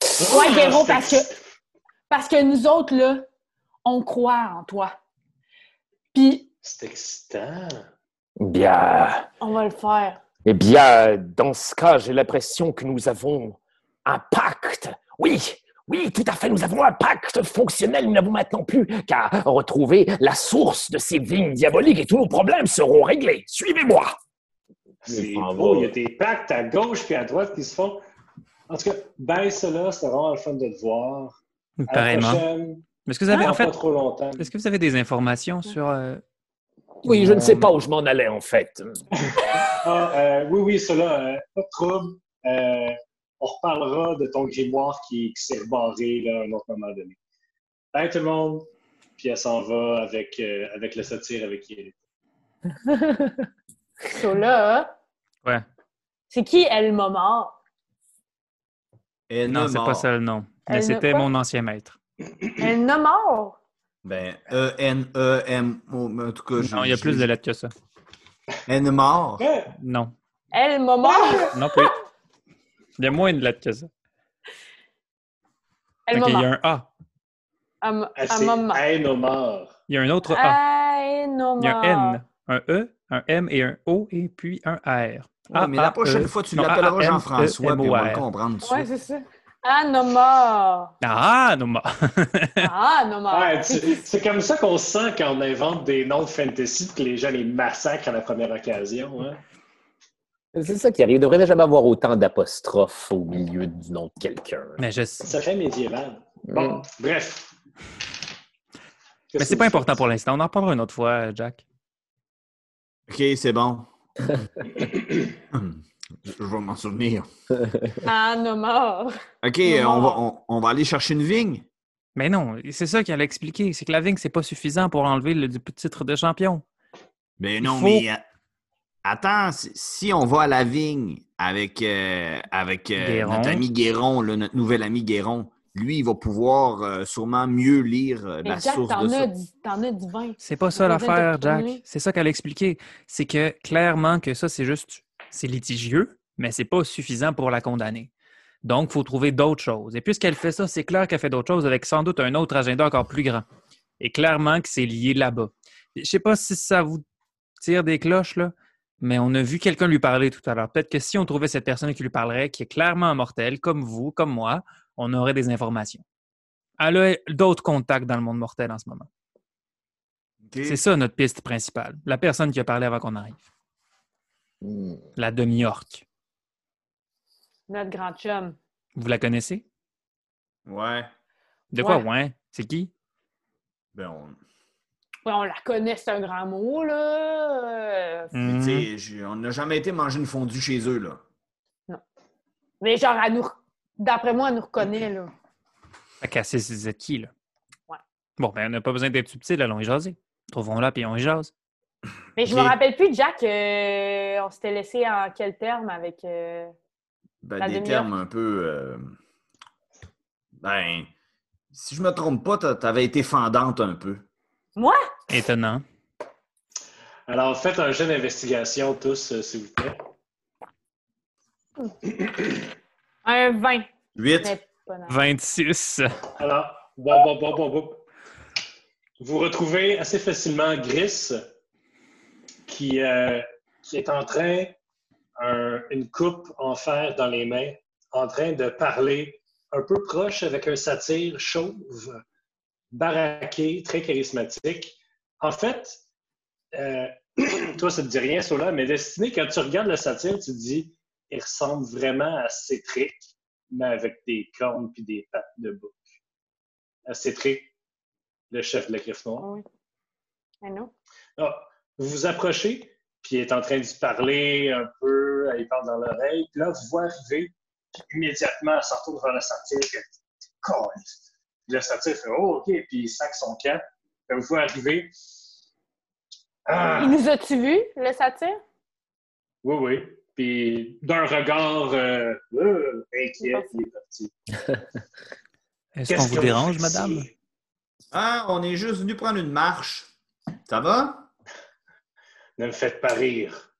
Ah, Guéron, parce que, parce que nous autres, là, on croit en toi. Puis, C'est excitant. Bien, on va le faire. eh bien, dans ce cas, j'ai l'impression que nous avons un pacte. Oui, oui, tout à fait, nous avons un pacte fonctionnel. Nous n'avons maintenant plus qu'à retrouver la source de ces vignes diaboliques et tous nos problèmes seront réglés. Suivez-moi. C'est beau. Il y a des pactes à gauche puis à droite qui se font. En tout cas, ben cela, c'était vraiment le fun de te voir. Pareillement. Est-ce que vous avez, en fait, pas trop longtemps. est-ce que vous avez des informations sur. euh, Oui, je ne sais pas où je m'en allais en fait. Ah, euh, oui, oui, cela, euh, pas de trouble. On reparlera de ton grimoire qui, qui s'est barré là, à un autre moment donné. Bye tout le monde. Puis elle s'en va avec, euh, avec le satire avec qui elle est. So là, Ouais. c'est qui elle m'a mort? Elle Non, c'est pas ça le nom. Mais Elle c'était mon ancien maître. Elle m'a mort? Ben, E-N-E-M-O. En tout cas, je- Non, il y a plus de lettres que ça. N mort. Non. Elle m'a mort? Non plus. Il y a moins de lettres que ça. Il y a un A. Morts. Il y a un autre A. Il y a un. N, un E, un M et un O et puis un R. Ouais, mais la prochaine E, fois, tu non, l'appelleras Jean-François, E, puis on va le R. comprendre suite. c'est ça. Ah, Noma! Ah, non, ma- Ah! Ouais, c'est comme ça qu'on se sent quand on invente des noms de fantasy que les gens les massacrent à la première occasion. hein. C'est ça qui arrive. Il devrait jamais avoir autant d'apostrophes au milieu du nom de quelqu'un. mais je Ça fait médiéval. Bon, Mm. bref. Mais c'est pas important pour l'instant. On en reparlera une autre fois, Jack. OK, c'est bon. Je vais m'en souvenir. Ah! OK, Non. euh, on va, on, on va aller chercher une vigne. Mais non, c'est ça qu'elle a expliqué. C'est que la vigne, c'est pas suffisant pour enlever le, le titre de champion. Mais Il non, faut- mais euh, attends, si, on va à la vigne avec, euh, avec euh, notre ami Guéron, là, notre nouvel ami Guéron, lui, il va pouvoir euh, sûrement mieux lire euh, la Jack, source de t'en ça. as, du- t'en as du vin. C'est pas ça l'affaire, Jack. C'est ça qu'elle a expliqué. C'est que clairement que ça, c'est juste, c'est litigieux, mais c'est pas suffisant pour la condamner. Donc, il faut trouver d'autres choses. Et puisqu'elle fait ça, c'est clair qu'elle fait d'autres choses avec sans doute un autre agenda encore plus grand. Et clairement que c'est lié là-bas. Je sais pas si ça vous tire des cloches, là, mais on a vu quelqu'un lui parler tout à l'heure. Peut-être que si on trouvait cette personne qui lui parlerait, qui est clairement mortelle, comme vous, comme moi, on aurait des informations. Elle a d'autres contacts dans le monde mortel en ce moment. C'est ça notre piste principale. La personne qui a parlé avant qu'on arrive. Hmm. La demi-orque. Notre grand chum. Vous la connaissez? Ouais. De quoi, Ouais. ouais? C'est qui? Ben, on- on la connaît, c'est un grand mot, là. Euh, mais Hmm. tu sais, j'ai- on n'a jamais été manger une fondue chez eux, là. Mais genre, elle nous... d'après moi, elle nous reconnaît, là. Fait qu'elle sait c'est qui, là? Ouais. Bon, ben, on n'a pas besoin d'être subtil, allons y jaser. Trouvons-la, puis on y jase. Mais je me rappelle plus, Jack, euh, on s'était laissé en quel terme avec. euh, Ben, La des termes un peu. euh, Ben, si je me trompe pas, t'a- t'avais été fendante un peu. Moi? Étonnant. Alors, faites un jeu d'investigation tous, euh, s'il vous plaît. Un 20. 8. Mais pas dans- 26. Alors, bon, bon, bon, bon, bon. Vous retrouvez assez facilement Gris qui, euh, qui est en train, un- une coupe en fer dans les mains, en train de parler un peu proche avec un satyre chauve, baraqué, très charismatique. En fait, euh, toi, ça te dit rien, Sola, mais Destiné, quand tu regardes le satyre, tu te dis, il ressemble vraiment à Cétric, mais avec des cornes puis des pattes de bouc. À Cétric, le chef de la griffe noire. Oui. Ah, vous vous approchez, puis il est en train de parler un peu, il parle dans l'oreille, puis là, vous voyez arriver, puis immédiatement, elle s'en retourne vers le satyre, puis Le satyre fait Oh, OK, puis il sac son camp. Vous voyez arriver. Ah, Il nous a-tu vu, le satyre? oui, oui. Puis d'un regard euh, euh, inquiet, il est parti. Est-ce qu'on vous que dérange, madame? Ah, on est juste venu prendre une marche. Ça va? Ne me faites pas rire.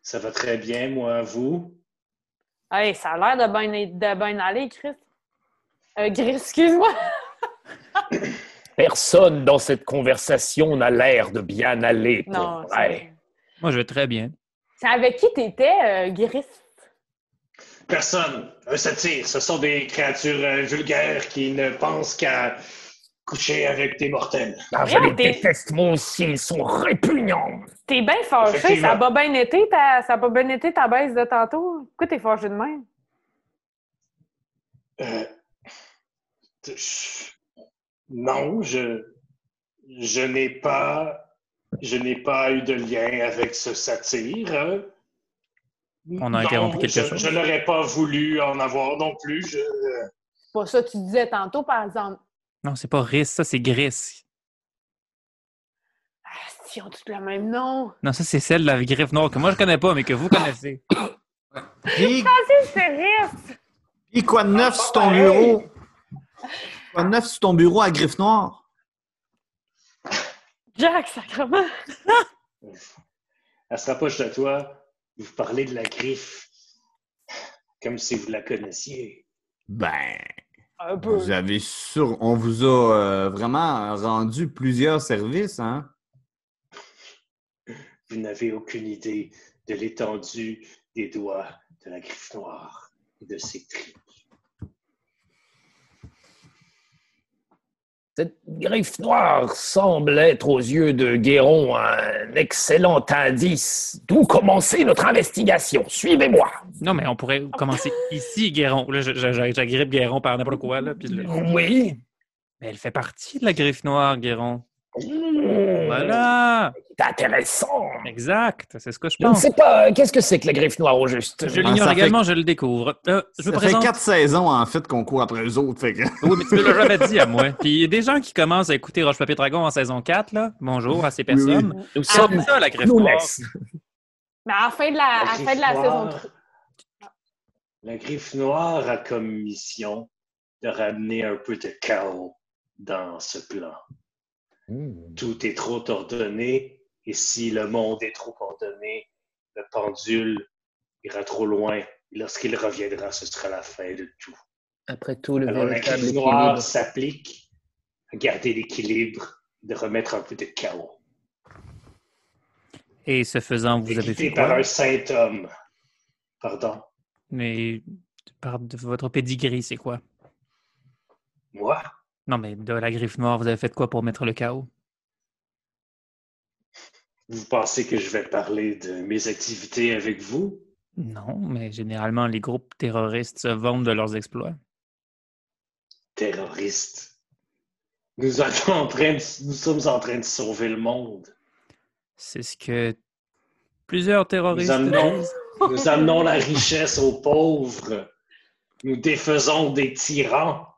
Ça va très bien, moi, vous? Hey, ça a l'air de bien de bien aller, Chris. Euh, Gris, excuse-moi. Personne dans cette conversation n'a l'air de bien aller pour Non, vrai. Moi, je vais très bien. c'est avec qui t'étais, euh, Gris? Personne. Un satire. Ce sont des créatures euh, vulgaires qui ne pensent qu'à coucher avec des mortels. Ah, je les t'es- déteste, moi aussi, ils sont répugnants. T'es bien fâché, ça a pas bien été ta, ça bien été ta baisse de tantôt. Pourquoi t'es fâché de même? Euh, non, je, je n'ai pas, je n'ai pas eu de lien avec ce satire. On a Non, interrompu quelque je, chose. Je n'aurais pas voulu en avoir non plus. Je, C'est pas ça que tu disais tantôt, par exemple. Non, c'est pas Riss, ça, c'est Gris. Ah, si, on tous le même nom. Non, ça, c'est celle de la griffe noire que moi, je connais pas, mais que vous connaissez. Puis, C'est Gris! puis quoi de neuf sur ton bureau? De neuf sur ton bureau à griffe noire? Jack, sacrement! elle se rapproche de toi. Vous parlez de la griffe comme si vous la connaissiez. Ben, Un peu. vous avez sur... On vous a euh, vraiment rendu plusieurs services, hein? Vous n'avez aucune idée de l'étendue des doigts de la griffe noire. et de ses tripes. Cette griffe noire semble être aux yeux de Guéron un excellent indice. D'où commencer notre investigation. Suivez-moi. Non, mais on pourrait commencer ici, Guéron. Là, j'agrippe Guéron par n'importe quoi. Là, puis là- Oui. Mais elle fait partie de la griffe noire, Guéron. Mmh. Voilà! C'est intéressant. Exact, c'est ce que je Je ne pense. sais pas, euh, qu'est-ce que c'est que la griffe noire au juste? Je Ah, l'ignore fait- également, je le découvre. Euh, je me Ça fait présente. quatre saisons, en fait, qu'on court après eux autres. Fait que... Oui, mais tu me l'as jamais dit à moi. Puis il y a des gens qui commencent à écouter Roche Papier Dragon en saison 4, là. Bonjour à ces personnes. Nous C'est sommes ça, la griffe nous noire. laisse. Mais à la fin de la, la, fin de la griffe saison noire- La griffe noire a comme mission de ramener un peu de chaos dans ce plan. Mmh. Tout est trop ordonné, et si le monde est trop ordonné, le pendule ira trop loin. Et lorsqu'il reviendra, ce sera la fin de tout. Après tout, le Alors la noire s'applique à garder l'équilibre, de remettre un peu de chaos. Et ce faisant, vous avez fait par quoi? un saint homme. Pardon? Mais par de votre pedigree, c'est quoi? Moi? Non, mais de la griffe noire, vous avez fait quoi pour mettre le chaos? Vous pensez que je vais parler de mes activités avec vous? Non, mais généralement, les groupes terroristes se vendent de leurs exploits. Terroristes? Nous, sommes en train de, nous sommes en train de sauver le monde. C'est ce que plusieurs terroristes Nous amenons, nous amenons la richesse aux pauvres. Nous défaisons des tyrans.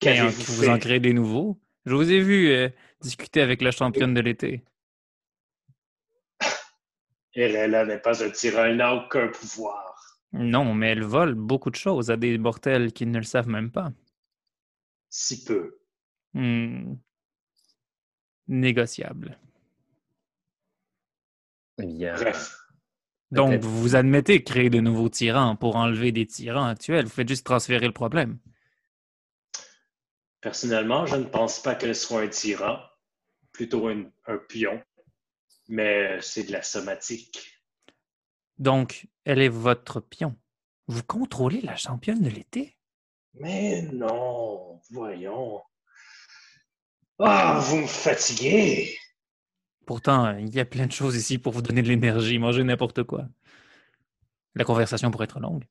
Qu'avez-vous vous en créez des nouveaux? Je vous ai vu euh, discuter avec la championne de l'été. Erella n'est pas un tyran, elle n'a aucun pouvoir. Non, mais elle vole beaucoup de choses à des mortels qui ne le savent même pas. Si peu. Hmm. Négociable. Bien, Bref. Donc, vous admettez créer de nouveaux tyrans pour enlever des tyrans actuels. Vous faites juste transférer le problème. Personnellement, je ne pense pas qu'elle soit un tyran, plutôt un, un pion. Mais c'est de la somatique. Donc, elle est votre pion. Vous contrôlez la championne de l'été? Mais non, voyons. Ah, vous me fatiguez. Pourtant, il y a plein de choses ici pour vous donner de l'énergie. Mangez n'importe quoi. La conversation pourrait être longue.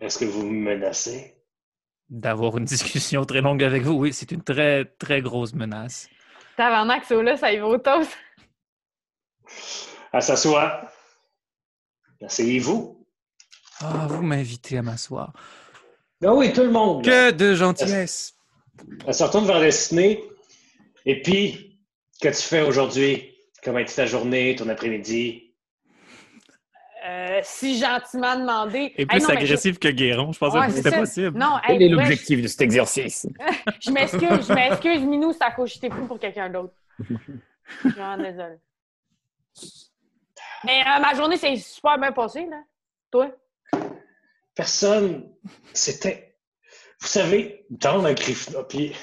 Est-ce que vous me menacez? D'avoir une discussion très longue avec vous, oui, c'est une très, très grosse menace. Tabarnak, ça là, ça y va au toast. À s'asseoir. Asseyez-vous. Ah, vous m'invitez à m'asseoir. Ben oui, tout le monde. Que de gentillesse! Elle se retourne vers Destiné. Et puis, que tu fais aujourd'hui? Comment était ta journée, ton après-midi? Euh, si gentiment demandé. Et Hey, plus non, agressif que Guéron. Je pensais Ouais, que c'était ça. possible. Non, quel hey, est ouais, l'objectif de cet exercice? je, m'excuse, je m'excuse, Minou, que j'étais pris pour quelqu'un d'autre. Je suis vraiment désolée. Mais euh, ma journée s'est super bien passée, là. Toi? Personne, c'était. Vous savez, dans la griffe, là, puis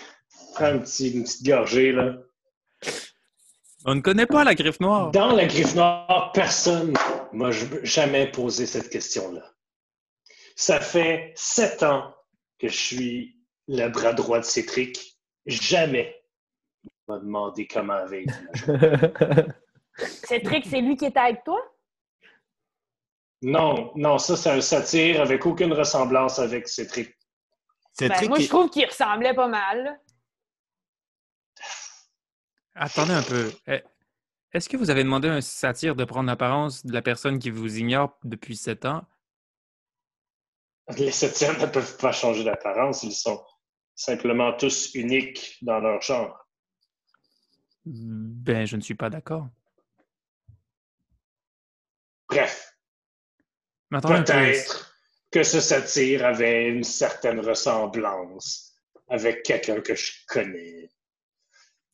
prends un petit- une petite gorgée, là. On ne connaît pas la griffe noire. Dans la griffe noire, personne m'a jamais posé cette question-là. Ça fait sept ans que je suis le bras droit de Cétric. Jamais on m'a demandé comment journée. Cétric, c'est lui qui était avec toi? Non, non, ça, c'est un satire avec aucune ressemblance avec Cétric. C'est Ben, moi, je trouve qu'il ressemblait pas mal. Attendez un peu. Est-ce que vous avez demandé à un satire de prendre l'apparence de la personne qui vous ignore depuis sept ans? Les satires ne peuvent pas changer d'apparence, ils sont simplement tous uniques dans leur genre. Ben, je ne suis pas d'accord. Bref, Mais peut-être que ce satire avait une certaine ressemblance avec quelqu'un que je connais.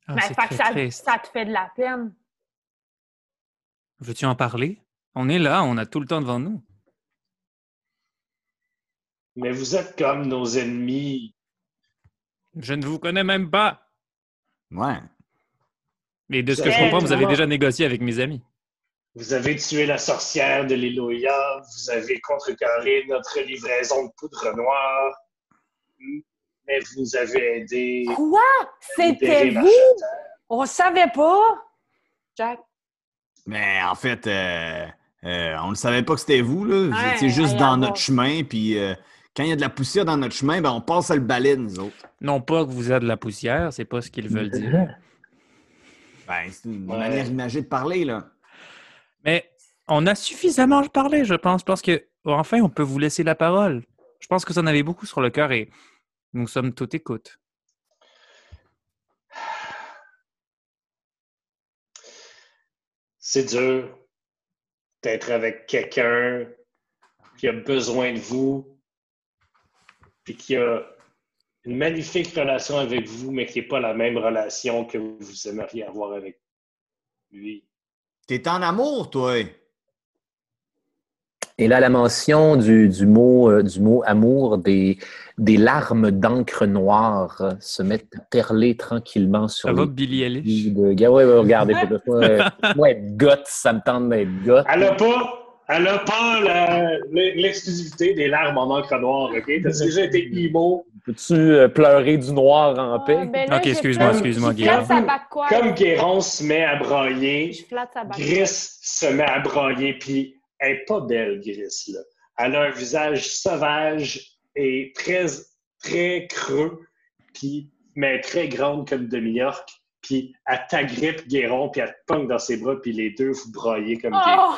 Ah, Ben, fait que ça te fait de la peine. Veux-tu en parler? On est là, on a tout le temps devant nous. Mais vous êtes comme nos ennemis. Je ne vous connais même pas. Ouais. Mais de ce que je comprends, vous avez déjà négocié avec mes amis. Vous avez tué la sorcière de l'Iloya, vous avez contrecarré notre livraison de poudre noire, mais vous avez aidé Quoi? C'était vous? On savait pas? Jack. Mais en fait, euh, euh, on ne savait pas que c'était vous. Là. Vous Ouais, étiez juste hey, dans notre chemin. Puis euh, quand il y a de la poussière dans notre chemin, ben, on passe à le balai, nous autres. Non pas que vous êtes de la poussière, c'est pas ce qu'ils veulent dire. Ben, c'est une Ouais. manière imagée de parler. là. Mais on a suffisamment parlé, je pense, parce que enfin, on peut vous laisser la parole. Je pense que vous en avez beaucoup sur le cœur et nous sommes tout écoute. C'est dur d'être avec quelqu'un qui a besoin de vous, puis qui a une magnifique relation avec vous, mais qui n'est pas la même relation que vous aimeriez avoir avec lui. T'es en amour, toi. Et là, la mention du, du mot, euh, du mot amour, des, des larmes d'encre noire se mettent à perler tranquillement sur Ça va, Billy Eilish? de. Ouais, ouais, regardez, moi, euh, moi, être goth, ça me tente d'être goth. Elle n'a pas, elle a pas la- l'exclusivité des larmes en encre noire, OK? T'as déjà été emo, Peux-tu euh, pleurer du noir en Ah, paix? ben là, Ok, excuse-moi, excuse-moi, Guillaume. comme Guéron se met à back Gris se met à brailler, puis elle n'est pas belle, Gris, là. Elle a un visage sauvage et très, très creux, puis, mais très grande comme de New York. Puis elle t'agrippe Guéron, puis elle te pogne dans ses bras, puis les deux, vous braillez comme Oh!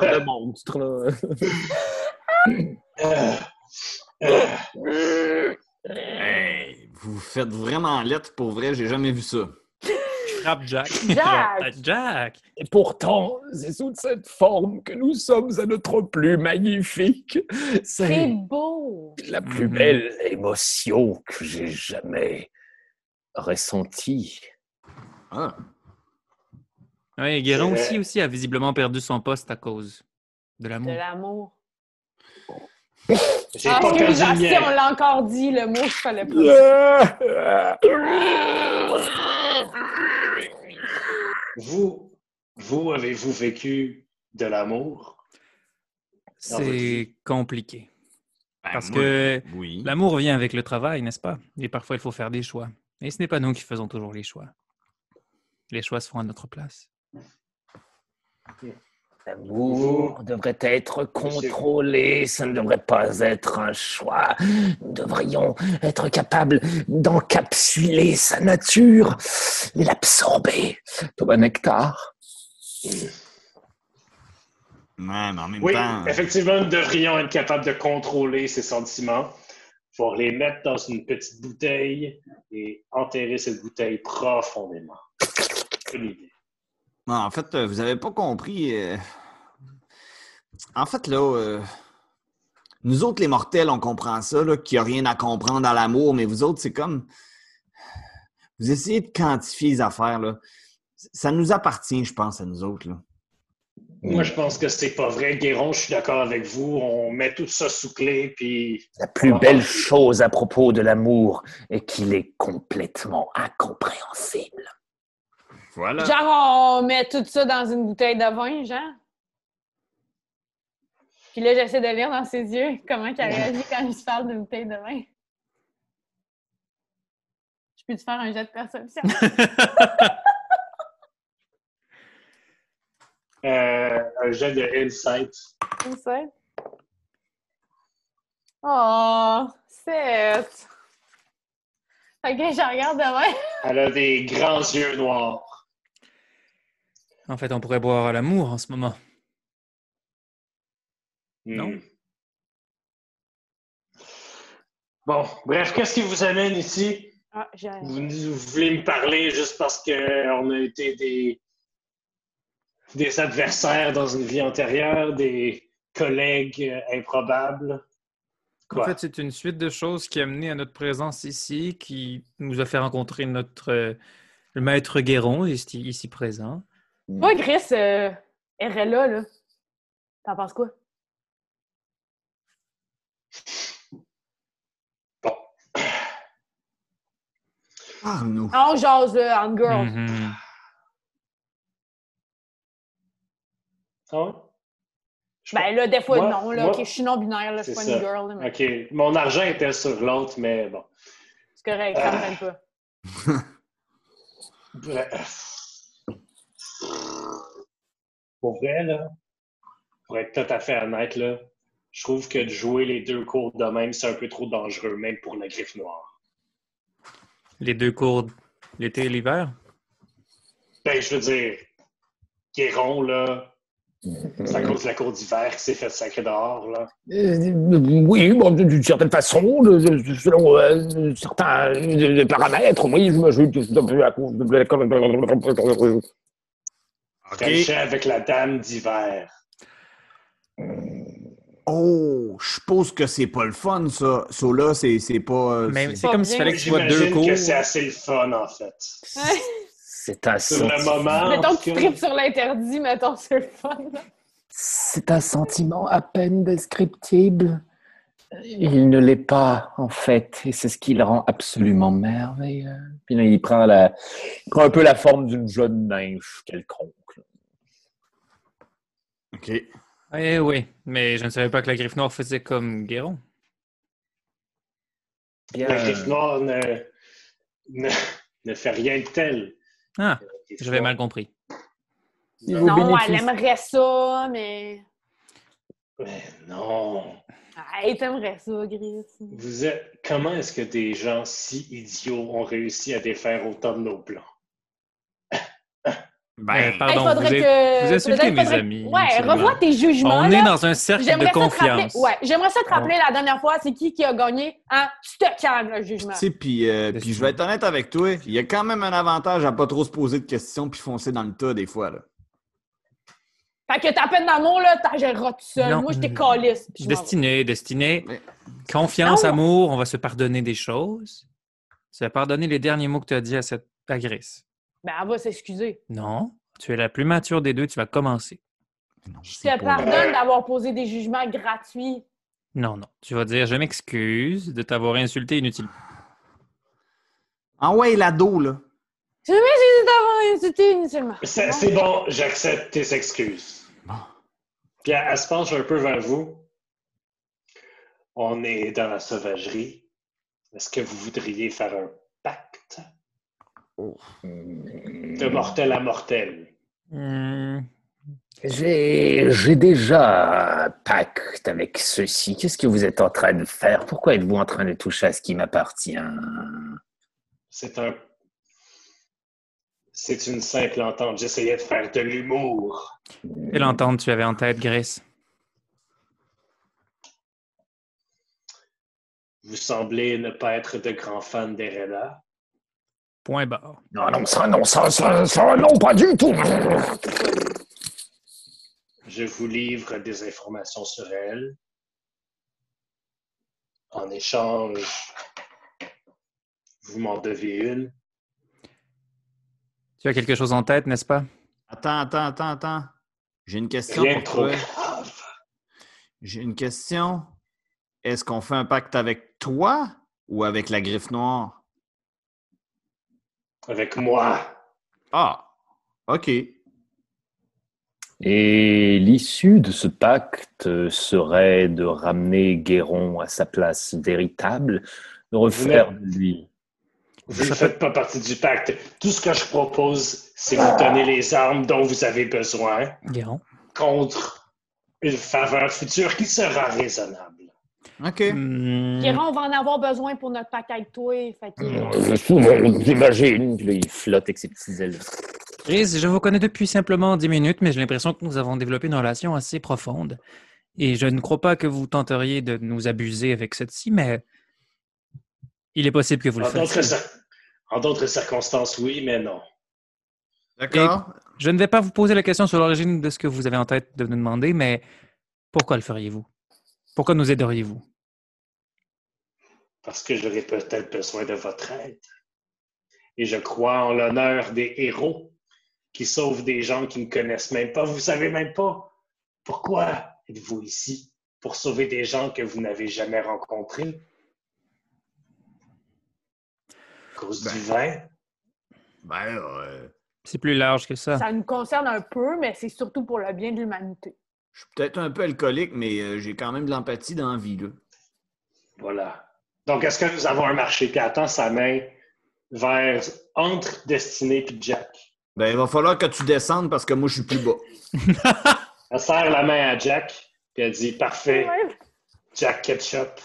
des... De monstre, là. Vous faites vraiment lettre pour vrai, j'ai jamais vu ça. Frappe Jack. Jack! Jack! Et pourtant, c'est sous cette forme que nous sommes à notre plus magnifique. C'est C'est beau! la plus Mhm. belle émotion que j'ai jamais ressentie. Ah. Oui, Guérin C'est aussi, aussi a visiblement perdu son poste à cause de De l'amour. J'ai Ah, pas perdu si, on l'a encore dit, le mot qu'il fallait pas. Vous, vous avez-vous vécu de l'amour? C'est compliqué. Ben, Parce moi, que Oui. l'amour vient avec le travail, n'est-ce pas? Et parfois, il faut faire des choix. Et ce n'est pas nous qui faisons toujours les choix. Les choix se font à notre place. L'amour devrait être contrôlé, ça ne devrait pas être un choix. Nous devrions être capables d'encapsuler sa nature et l'absorber. Thomas Nectar. Ouais, mais en même Oui, temps. effectivement, nous devrions être capables de contrôler ces sentiments. Il faut les mettre dans une petite bouteille et enterrer cette bouteille profondément. Bonne idée. Non, en fait, euh, vous n'avez pas compris. En fait, là, euh, nous autres, les mortels, on comprend ça, là, qu'il n'y a rien à comprendre à l'amour, mais vous autres, c'est comme. Vous essayez de quantifier les affaires, là. Ça nous appartient, je pense, à nous autres, là. Moi, je pense que c'est pas vrai. Guéron, je suis d'accord avec vous. On met tout ça sous clé, puis La plus belle chose à propos de l'amour est qu'il est complètement incompréhensible. Voilà. Genre, on met tout ça dans une bouteille de vin, genre? Puis là, j'essaie de lire dans ses yeux comment il réagit quand il se parle d'une bouteille de vin. Je peux-tu faire un jet de perception? euh, un jet de insight. Ça? Oh, sept. Fait que je regarde demain. Elle a des grands yeux noirs. En fait, on pourrait boire à l'amour en ce moment. Non? Hmm. Bon, bref, qu'est-ce qui vous amène ici? Ah, j'ai Vous, vous voulez me parler juste parce qu'on a été des, des adversaires dans une vie antérieure, des collègues improbables? Quoi? En fait, c'est une suite de choses qui a mené à notre présence ici, qui nous a fait rencontrer notre euh, le maître Guéron, ici, ici présent. Moi, Chris, euh, RLA, là. T'en penses quoi? Bon. Parle-nous. On jase, là, en girl. Mhm. Ah ouais? Je Ben là, des fois, Moi- non. Là, moi- ok, je suis non-binaire, là, je suis pas une girl. là, mais OK. Mon argent était sur l'autre, mais bon. C'est correct, ça me gêne pas. Bref. Pour vrai, là, pour être tout à fait honnête, là, je trouve que de jouer les deux cours de même, c'est un peu trop dangereux, même pour la griffe noire. Les deux cours, l'été et l'hiver? Ben, je veux dire, Guéron, là, c'est à cause de la cour d'hiver qui s'est fait sacrer dehors, là. Euh, oui, bon, d'une certaine façon, de- de- selon euh, certains euh, paramètres, oui, je me joue à cause de Frenchait avec la dame d'hiver. Oh, je suppose que c'est pas le fun, ça. Ça, là, c'est c'est pas. euh, Mais c'est- comme s'il fallait que tu sois deux cours. que c'est assez le fun, en fait. C'est un Sur le sentiment. moment. en mettons que tu tripes sur l'interdit, mettons, c'est le fun. C'est un sentiment à peine descriptible. Il ne l'est pas, en fait, et c'est ce qui le rend absolument merveilleux. Puis là, il prend, la, il prend un peu la forme d'une jeune nymphe quelconque. OK. Eh oui, mais je ne savais pas que la griffe noire faisait comme Guéron. Bien, La griffe noire ne, ne, ne fait rien de tel. Ah, griffe j'avais mal compris. niveau Non, elle aimerait ça, mais. Mais non. Hey, t'aimerais ça, Gris. Vous êtes... Comment est-ce que des gens si idiots ont réussi à défaire autant de nos plans? Ben, pardon, faudrait vous, que- vous insultez faudrait- mes faudrait- amis. Ouais, absolument. revois tes jugements. On là. est dans un cercle de J'aimerais ça te rappeler. confiance. Ouais, j'aimerais ça te rappeler la dernière fois, c'est qui qui a gagné. Hein? Tu te calmes, le jugement. tu sais, puis euh, puis je vais être honnête avec toi, il y a quand même un avantage à pas trop se poser de questions puis foncer dans le tas des fois. Là. Fait que ta peine d'amour, là, t'en géreras tout seul. Non. Moi, je t'ai calisse. Destiné, destiné. Mais- Confiance, Non. amour, on va se pardonner des choses. Tu vas pardonner les derniers mots que tu as dit à cette agresse. Ben, elle va s'excuser. Non, tu es la plus mature des deux, tu vas commencer. Je te pardonne d'avoir posé des jugements gratuits. Non, non. Tu vas dire, je m'excuse de t'avoir insulté inutilement. Ah ouais, l'ado, là. Je m'excuse d'avoir insulté inutilement. C'est bon, j'accepte tes excuses. Bon. Puis elle, elle se penche un peu vers vous. On est dans la sauvagerie. Est-ce que vous voudriez faire un de mortel à mortel? Hmm, J'ai j'ai déjà un pacte avec ceci. Qu'est-ce que vous êtes en train de faire? Pourquoi êtes-vous en train de toucher à ce qui m'appartient? C'est un. C'est une simple entente. J'essayais de faire de l'humour. Quelle entente tu avais en tête, Grace? Vous semblez ne pas être de grands fans d'Erella. Point barre. Non, non, ça, non, ça, ça, ça, non, pas du tout. Je vous livre des informations sur elle. En échange, vous m'en devez une. Tu as quelque chose en tête, n'est-ce pas? Attends, attends, attends, attends. J'ai une question Rien pour trop toi. grave. J'ai une question. Est-ce qu'on fait un pacte avec toi ou avec la griffe noire? Avec moi. Ah, OK. Et l'issue de ce pacte serait de ramener Guéron à sa place véritable, de refaire de lui. Vous ne faites pas partie du pacte. Tout ce que je propose, c'est vous donner les armes dont vous avez besoin Guéron. contre une faveur future qui sera raisonnable. OK. Hmm, Guérin, on va en avoir besoin pour notre pack avec toi. Fait que... Euh, J'imagine. Puis là, Il flotte avec ses petits ailes. Chris, je vous connais depuis simplement 10 minutes, mais j'ai l'impression que nous avons développé une relation assez profonde. Et je ne crois pas que vous tenteriez de nous abuser avec celle-ci, mais il est possible que vous le En fassiez. cir- en d'autres circonstances, oui, mais non. D'accord. Je ne vais pas vous poser la question sur l'origine de ce que vous avez en tête de nous demander, mais pourquoi le feriez-vous? Pourquoi nous aideriez-vous? Parce que j'aurais peut-être besoin de votre aide. Et je crois en l'honneur des héros qui sauvent des gens qui ne connaissent même pas. Vous savez même pas pourquoi êtes-vous ici pour sauver des gens que vous n'avez jamais rencontrés? cause Ben. du vin? Ben euh, C'est plus large que ça. Ça nous concerne un peu, mais c'est surtout pour le bien de l'humanité. je suis peut-être un peu alcoolique, mais euh, j'ai quand même de l'empathie dans la vie, là. Voilà. Donc, est-ce que nous avons un marché? Puis elle tend sa main vers entre Destinée et Jack? Ben, il va falloir que tu descendes parce que moi, je suis plus bas. Elle serre la main à Jack, puis elle dit Parfait. Jack Ketchup,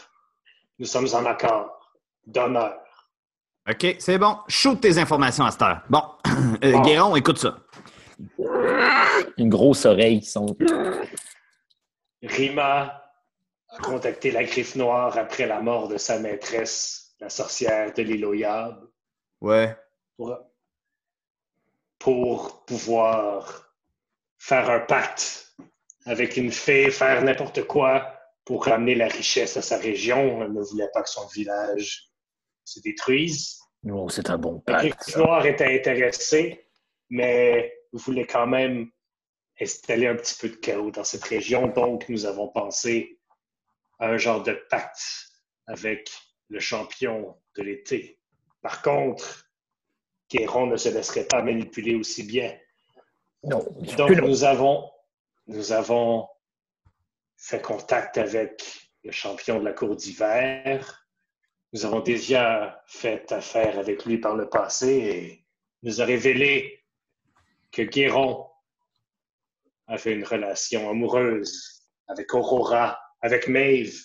nous sommes en accord. D'honneur. OK, c'est bon. Shoot tes informations à cette heure. Bon, Euh, Bon. Guéron, écoute ça. Une grosse oreille qui sont. Rima a contacté la griffe noire après la mort de sa maîtresse, la sorcière de l'île Ouais. pour, pour pouvoir faire un pacte avec une fée, faire n'importe quoi pour ramener la richesse à sa région. Elle ne voulait pas que son village se détruise. Oh, c'est un bon La pacte. griffe noire était intéressée, mais voulait quand même installer un petit peu de chaos dans cette région. Donc, nous avons pensé à un genre de pacte avec le champion de l'été. Par contre, Guéron ne se laisserait pas manipuler aussi bien. Non, Donc, avons, nous avons fait contact avec le champion de la cour d'hiver. Nous avons déjà fait affaire avec lui par le passé et nous a révélé que Guéron avait une relation amoureuse avec Aurora, avec Maeve,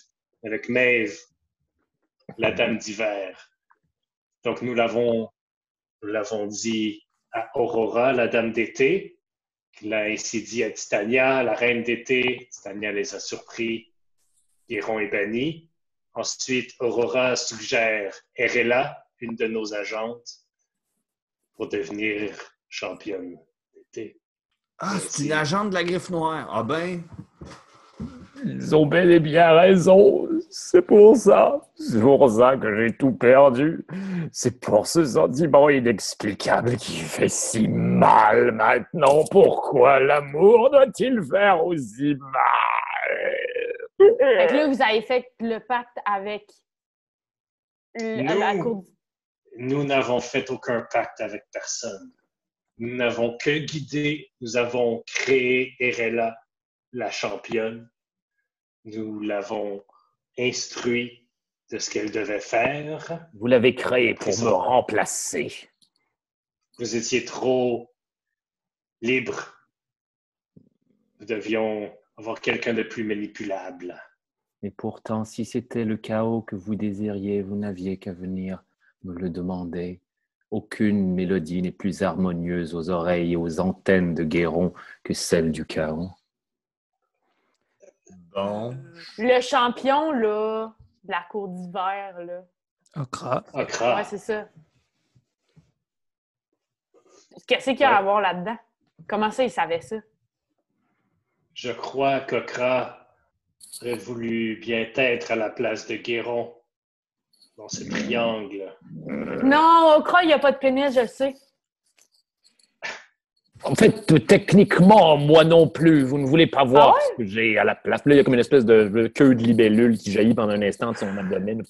avec Maeve, la dame d'hiver. Donc, nous l'avons, l'avons dit à Aurora, la dame d'été, il a ainsi dit à Titania, la reine d'été. Titania les a surpris. Guéron est banni. Ensuite, Aurora suggère Erella, une de nos agentes, pour devenir championne d'été. Ah, c'est une agente de la griffe noire. Ah ben, Ils ont bel et bien raison. C'est pour ça. C'est pour ça que j'ai tout perdu. C'est pour ce sentiment inexplicable qui fait si mal maintenant. Pourquoi l'amour doit-il faire aussi mal? Fait que là, vous avez fait le pacte avec le- Nous. la cour Nous n'avons fait aucun pacte avec personne. Nous n'avons que guidé, nous avons créé Erella, la championne. Nous l'avons instruit de ce qu'elle devait faire. Vous l'avez créé pour me remplacer. Vous étiez trop libre. Nous devions avoir quelqu'un de plus manipulable. Et pourtant, si c'était le chaos que vous désiriez, vous n'aviez qu'à venir me le demander. Aucune mélodie n'est plus harmonieuse aux oreilles et aux antennes de Guéron que celle du chaos. Bon. Le champion, là, de la cour d'hiver, là. Okra. Okra, Ouais, c'est ça. Qu'est-ce qu'il y a à voir là-dedans? Comment ça, il savait ça? je crois qu'Okra aurait voulu bien être à la place de Guéron dans ce triangle. Non, Okra, il n'y a pas de pénis, je le sais. En fait, techniquement, moi non plus. Vous ne voulez pas voir Ah ouais? ce que j'ai à la place. Là, il y a comme une espèce de queue de libellule qui jaillit pendant un instant de son abdomen.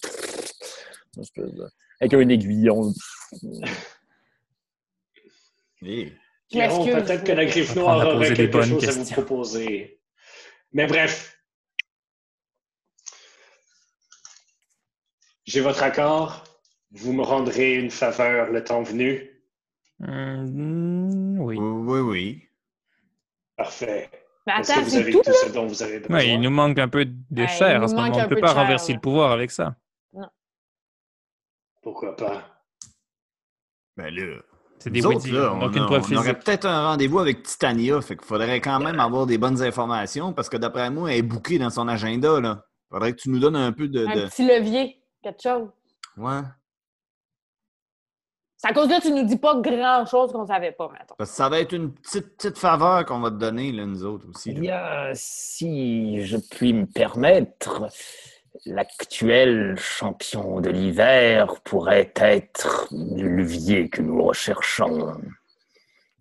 Avec un aiguillon. Peut-être que la griffe noire aurait quelque chose à vous proposer. Mais bref. J'ai votre accord. Vous me rendrez une faveur le temps venu. Hum, oui. Oui, oui, oui. Parfait. Mais Est-ce attends, que vous c'est avez tout, tout là? ce dont vous avez besoin? Ouais, il nous manque un peu de chair ce moment. On ne peu peut pas renverser le pouvoir avec ça. Pourquoi pas? Ben là. C'est des autres, là, on, aucune a- preuve on aurait peut-être un rendez-vous avec Titania, fait qu'il faudrait quand même avoir des bonnes informations parce que d'après moi, elle est bouquée dans son agenda. Là. Faudrait que tu nous donnes un peu de. Un de- petit levier, quelque chose. Ouais. C'est à cause de là que tu nous dis pas grand-chose qu'on savait pas. Parce que ça va être une petite, petite faveur qu'on va te donner, là, nous autres aussi. là. Bien, si je puis me permettre, l'actuel champion de l'hiver pourrait être le levier que nous recherchons.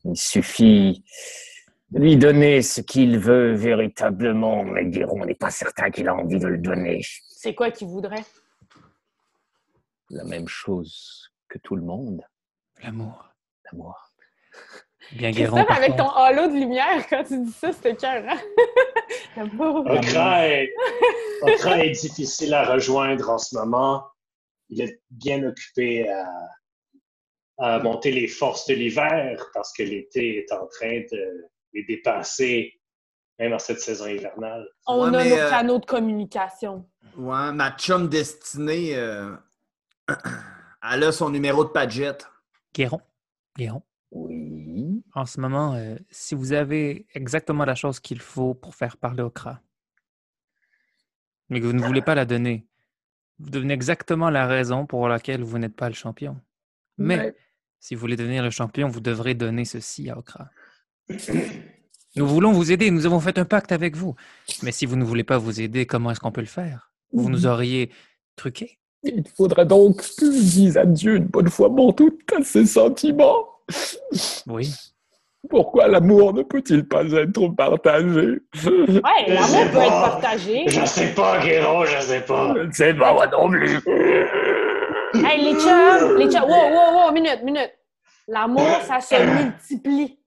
Il suffit de lui donner ce qu'il veut véritablement, mais Guéron n'est pas certain qu'il a envie de le donner. C'est quoi qu'il voudrait? La même chose que tout le monde. L'amour. L'amour. Bien Guéron, Christophe, par avec ton halo de lumière, quand tu dis ça, c'était cœur, hein? L'amour. Okra est, Okra est difficile à rejoindre en ce moment. Il est bien occupé à, à monter les forces de l'hiver parce que l'été est en train de les dépasser, même en cette saison hivernale. On Ouais, a mais, nos euh, canaux de communication. Ouais, ma chum destinée, euh, elle a son numéro de Padgett. Guéron. Guéron. Oui. En ce moment, euh, si vous avez exactement la chose qu'il faut pour faire parler Okra, mais que vous ne voulez pas la donner, vous devenez exactement la raison pour laquelle vous n'êtes pas le champion. Mais Ouais. si vous voulez devenir le champion, vous devrez donner ceci à Okra. Nous voulons vous aider, nous avons fait un pacte avec vous. Mais si vous ne voulez pas vous aider, comment est-ce qu'on peut le faire? Vous nous auriez truqué? Il faudra donc que je dise adieu une bonne fois pour toutes à ces sentiments. Oui. Pourquoi l'amour ne peut-il pas être partagé? Ouais, l'amour peut être partagé. Je sais pas, Guéron, je sais pas. Je ne sais pas, moi non plus. Hey, les chums, les chums, wow, wow, wow, minute, minute. L'amour, ça se multiplie.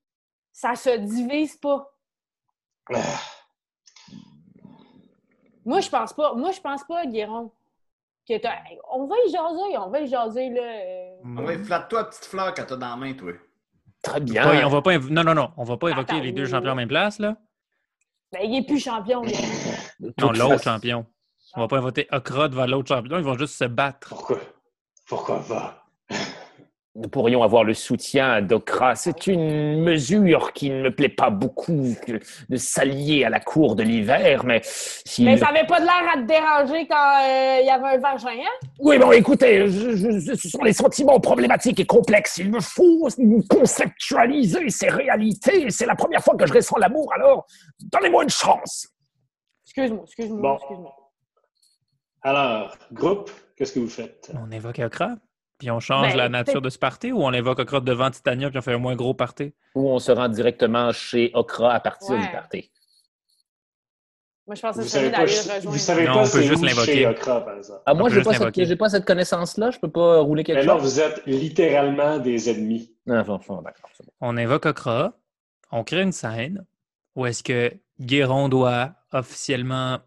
Ça se divise pas. Moi, je pense pas. Moi, je pense pas, Guéron. Que t'as- hey, on va y jaser, on va y jaser, là. euh. Ah ouais, flatte-toi, petite fleur, que t'as dans la main, toi. Très bien. on va pas inv- non, non, non. On va pas évoquer Attends, les deux oui. champions en même place, là. Ben, il est plus champion, Non, l'autre champion. On va pas voter Okra devant l'autre champion. Ils vont juste se battre. Pourquoi? Pourquoi pas? Nous pourrions avoir le soutien d'Okra. C'est une mesure qui ne me plaît pas beaucoup de s'allier à la cour de l'hiver, mais. Mais ça avait pas de l'air à te déranger quand euh, il y avait un vagin, hein? Oui, bon, écoutez, je- je- ce sont les sentiments problématiques et complexes. Il me faut conceptualiser ces réalités. C'est la première fois que je ressens l'amour, alors donnez-moi une chance. Excuse-moi, excuse-moi, Bon. excuse-moi. Alors, groupe, qu'est-ce que vous faites? On évoque Okra, puis on change Ben, la nature de ce party, ou on évoque Okra devant Titania, puis on fait un moins gros party? Ou on se rend directement chez Okra à partir Ouais. du party. Moi, je pense que Vous pas, d'aller vous rejoindre. savez Non, pas on peut c'est juste l'invoquer. Ah, moi, j'ai peut pas, cette, pas connaissance-là. Je peux pas rouler quelque Mais là, chose. vous êtes littéralement des ennemis. C'est bon. On évoque Okra, on crée une scène où est-ce que Guéron doit officiellement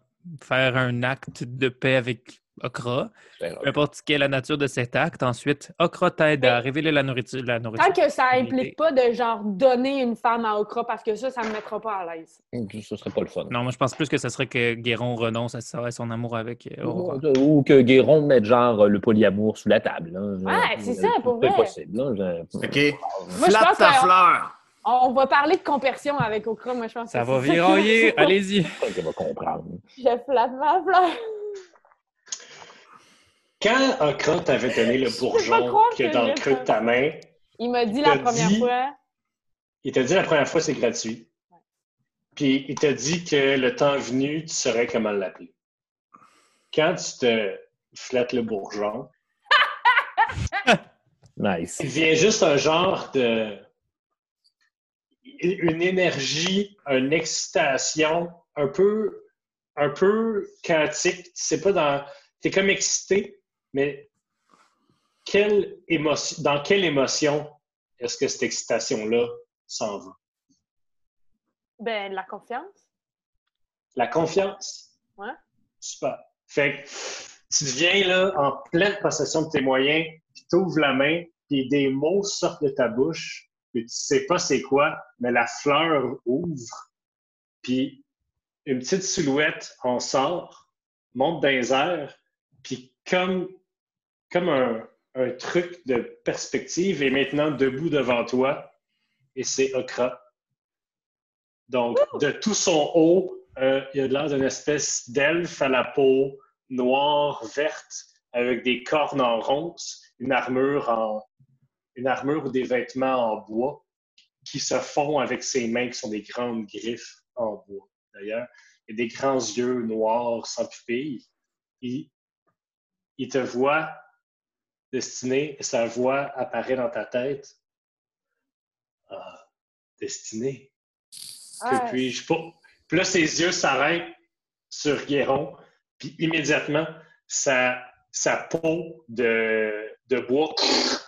faire un acte de paix avec Okra. Peu importe quelle est la nature de cet acte. Ensuite, Okra t'aide à Mais- révéler la nourriture. La nourriture. Tant que ça implique pas de genre donner une femme à Okra, parce que ça, ça me mettra pas à l'aise. Ce serait pas le fun. Non, moi je pense plus que ce serait que Guéron renonce à, son amour avec euh, Aurora. Ou que Guéron mette genre le polyamour sous la table. là. Ouais, c'est ça, pour C'est vrai. possible. là. Je- OK. Moi, je Flatte pense ta fleur. On va parler de compersion avec Okra, moi, je pense. Ça que va c'est virailler, allez-y. Je vais comprendre. Je flatte ma fleur. Quand Okra t'avait donné le bourgeon qui est que dans le creux de ta main, Il m'a dit la première dit- fois. il t'a dit la première fois c'est gratuit. Puis il t'a dit que le temps venu, tu saurais comment l'appeler. Quand tu te flattes le bourgeon, Nice. il vient juste un genre de. une énergie, une excitation un peu, un peu chaotique. Tu sais pas dans. T'es comme excité, mais quelle émotion, dans quelle émotion est-ce que cette excitation-là s'en va? Ben, la confiance. La confiance. Ouais. Super. Fait que tu deviens là en pleine possession de tes moyens, puis t'ouvres la main, puis des mots sortent de ta bouche, puis tu sais pas c'est quoi, mais la fleur ouvre, puis une petite silhouette en sort, monte dans les airs, puis comme, comme un, un truc de perspective est maintenant debout devant toi, et c'est Okra. Donc, de tout son haut, euh, il a l'air d'une espèce d'elfe à la peau noire, verte, avec des cornes en ronces, une armure en une armure ou des vêtements en bois qui se font avec ses mains qui sont des grandes griffes en bois. D'ailleurs, il a des grands yeux noirs sans pupille. Il, il te voit destiné et sa voix apparaît dans ta tête. Ah, destiné. Que Ah, puis-je? Puis là, ses yeux s'arrêtent sur Guéron, puis immédiatement, sa, sa peau de, de bois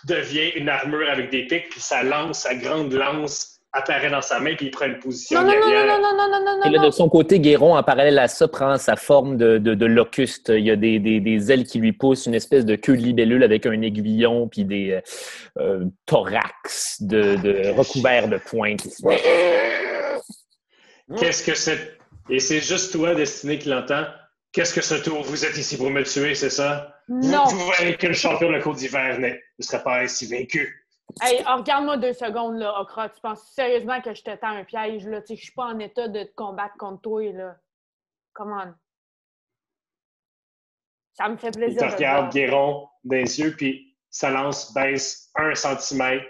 devient une armure avec des pics, puis sa lance, sa grande lance apparaît dans sa main, puis il prend une position Non, non, non, non, non, non, non, non, non, Et là, non. de son côté, Guéron, en parallèle à ça, prend sa forme de, de, de locuste. Il y a des, des, des ailes qui lui poussent, une espèce de queue de libellule avec un aiguillon, puis des euh, euh, thorax de, de recouverts de pointes. Qu'est-ce que c'est? Et c'est juste toi, Destiné, qui l'entend. Qu'est-ce que ce tour? Vous êtes ici pour me tuer, c'est ça? Non. Vous, voyez que le champion de la Côte d'hiver n'est- ne serait pas ainsi vaincu. Hey, oh, regarde-moi deux secondes, là, Okra. Tu penses sérieusement que je te tends un piège, là? Tu sais, je suis pas en état de te combattre contre toi, là. Come on. Ça me fait Il plaisir de te regarde. Guéron, dans les yeux, puis sa lance baisse un centimètre.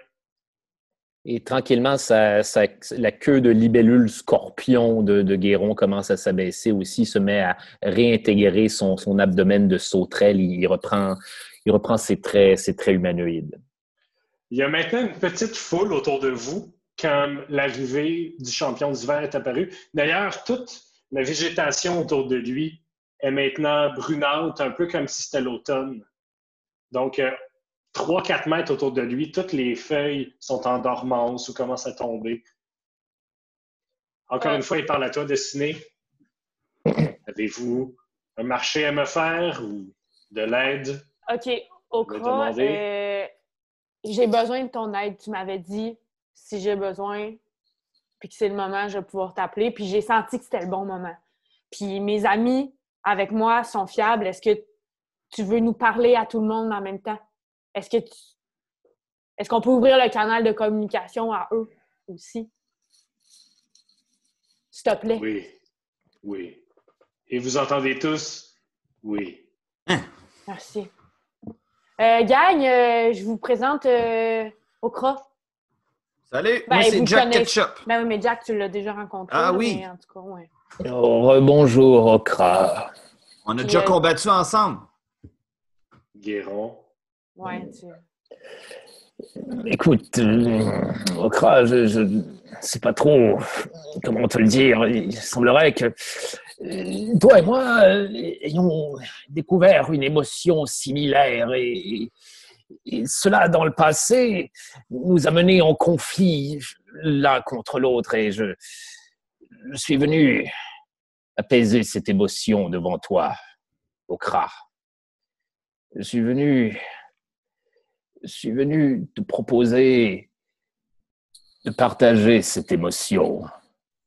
Et tranquillement, sa- sa- la queue de libellule scorpion de, de Guéron commence à s'abaisser aussi, se met à réintégrer son, son abdomen de sauterelle. Il, il reprend, il reprend ses traits, ses traits humanoïdes. Il y a maintenant une petite foule autour de vous quand l'arrivée du champion d'hiver est apparue. D'ailleurs, toute la végétation autour de lui est maintenant brunante, un peu comme si c'était l'automne. Donc, 3-4 mètres autour de lui, toutes les feuilles sont en dormance ou commencent à tomber. Encore une fois, il parle à toi, Destiné. Avez-vous un marché à me faire ou de l'aide? OK, euh, j'ai besoin de ton aide. Tu m'avais dit, si j'ai besoin, puis que c'est le moment, je vais pouvoir t'appeler. Puis j'ai senti que c'était le bon moment. Puis mes amis avec moi sont fiables. Est-ce que tu veux nous parler à tout le monde en même temps? Est-ce que tu... Est-ce qu'on peut ouvrir le canal de communication à eux aussi? S'il te plaît. Oui. Oui. Et vous entendez tous? Oui. Merci. Euh, gang, euh, je vous présente euh, Okra. Salut, Ben, moi c'est Jack connaissez- Ketchup. Ben oui, mais Jack, tu l'as déjà rencontré. Ah là, oui. mais en tout cas, ouais. Oh, Rebonjour, Okra. On a déjà euh, combattu ensemble. Guéron. Ouais, tu... Écoute, euh, Okra, je, je sais pas trop comment te le dire. Il semblerait que toi et moi euh, ayons découvert une émotion similaire et, cela dans le passé nous a menés en conflit l'un contre l'autre et je, je suis venu apaiser cette émotion devant toi, Okra. Je suis venu je suis venu te proposer de partager cette émotion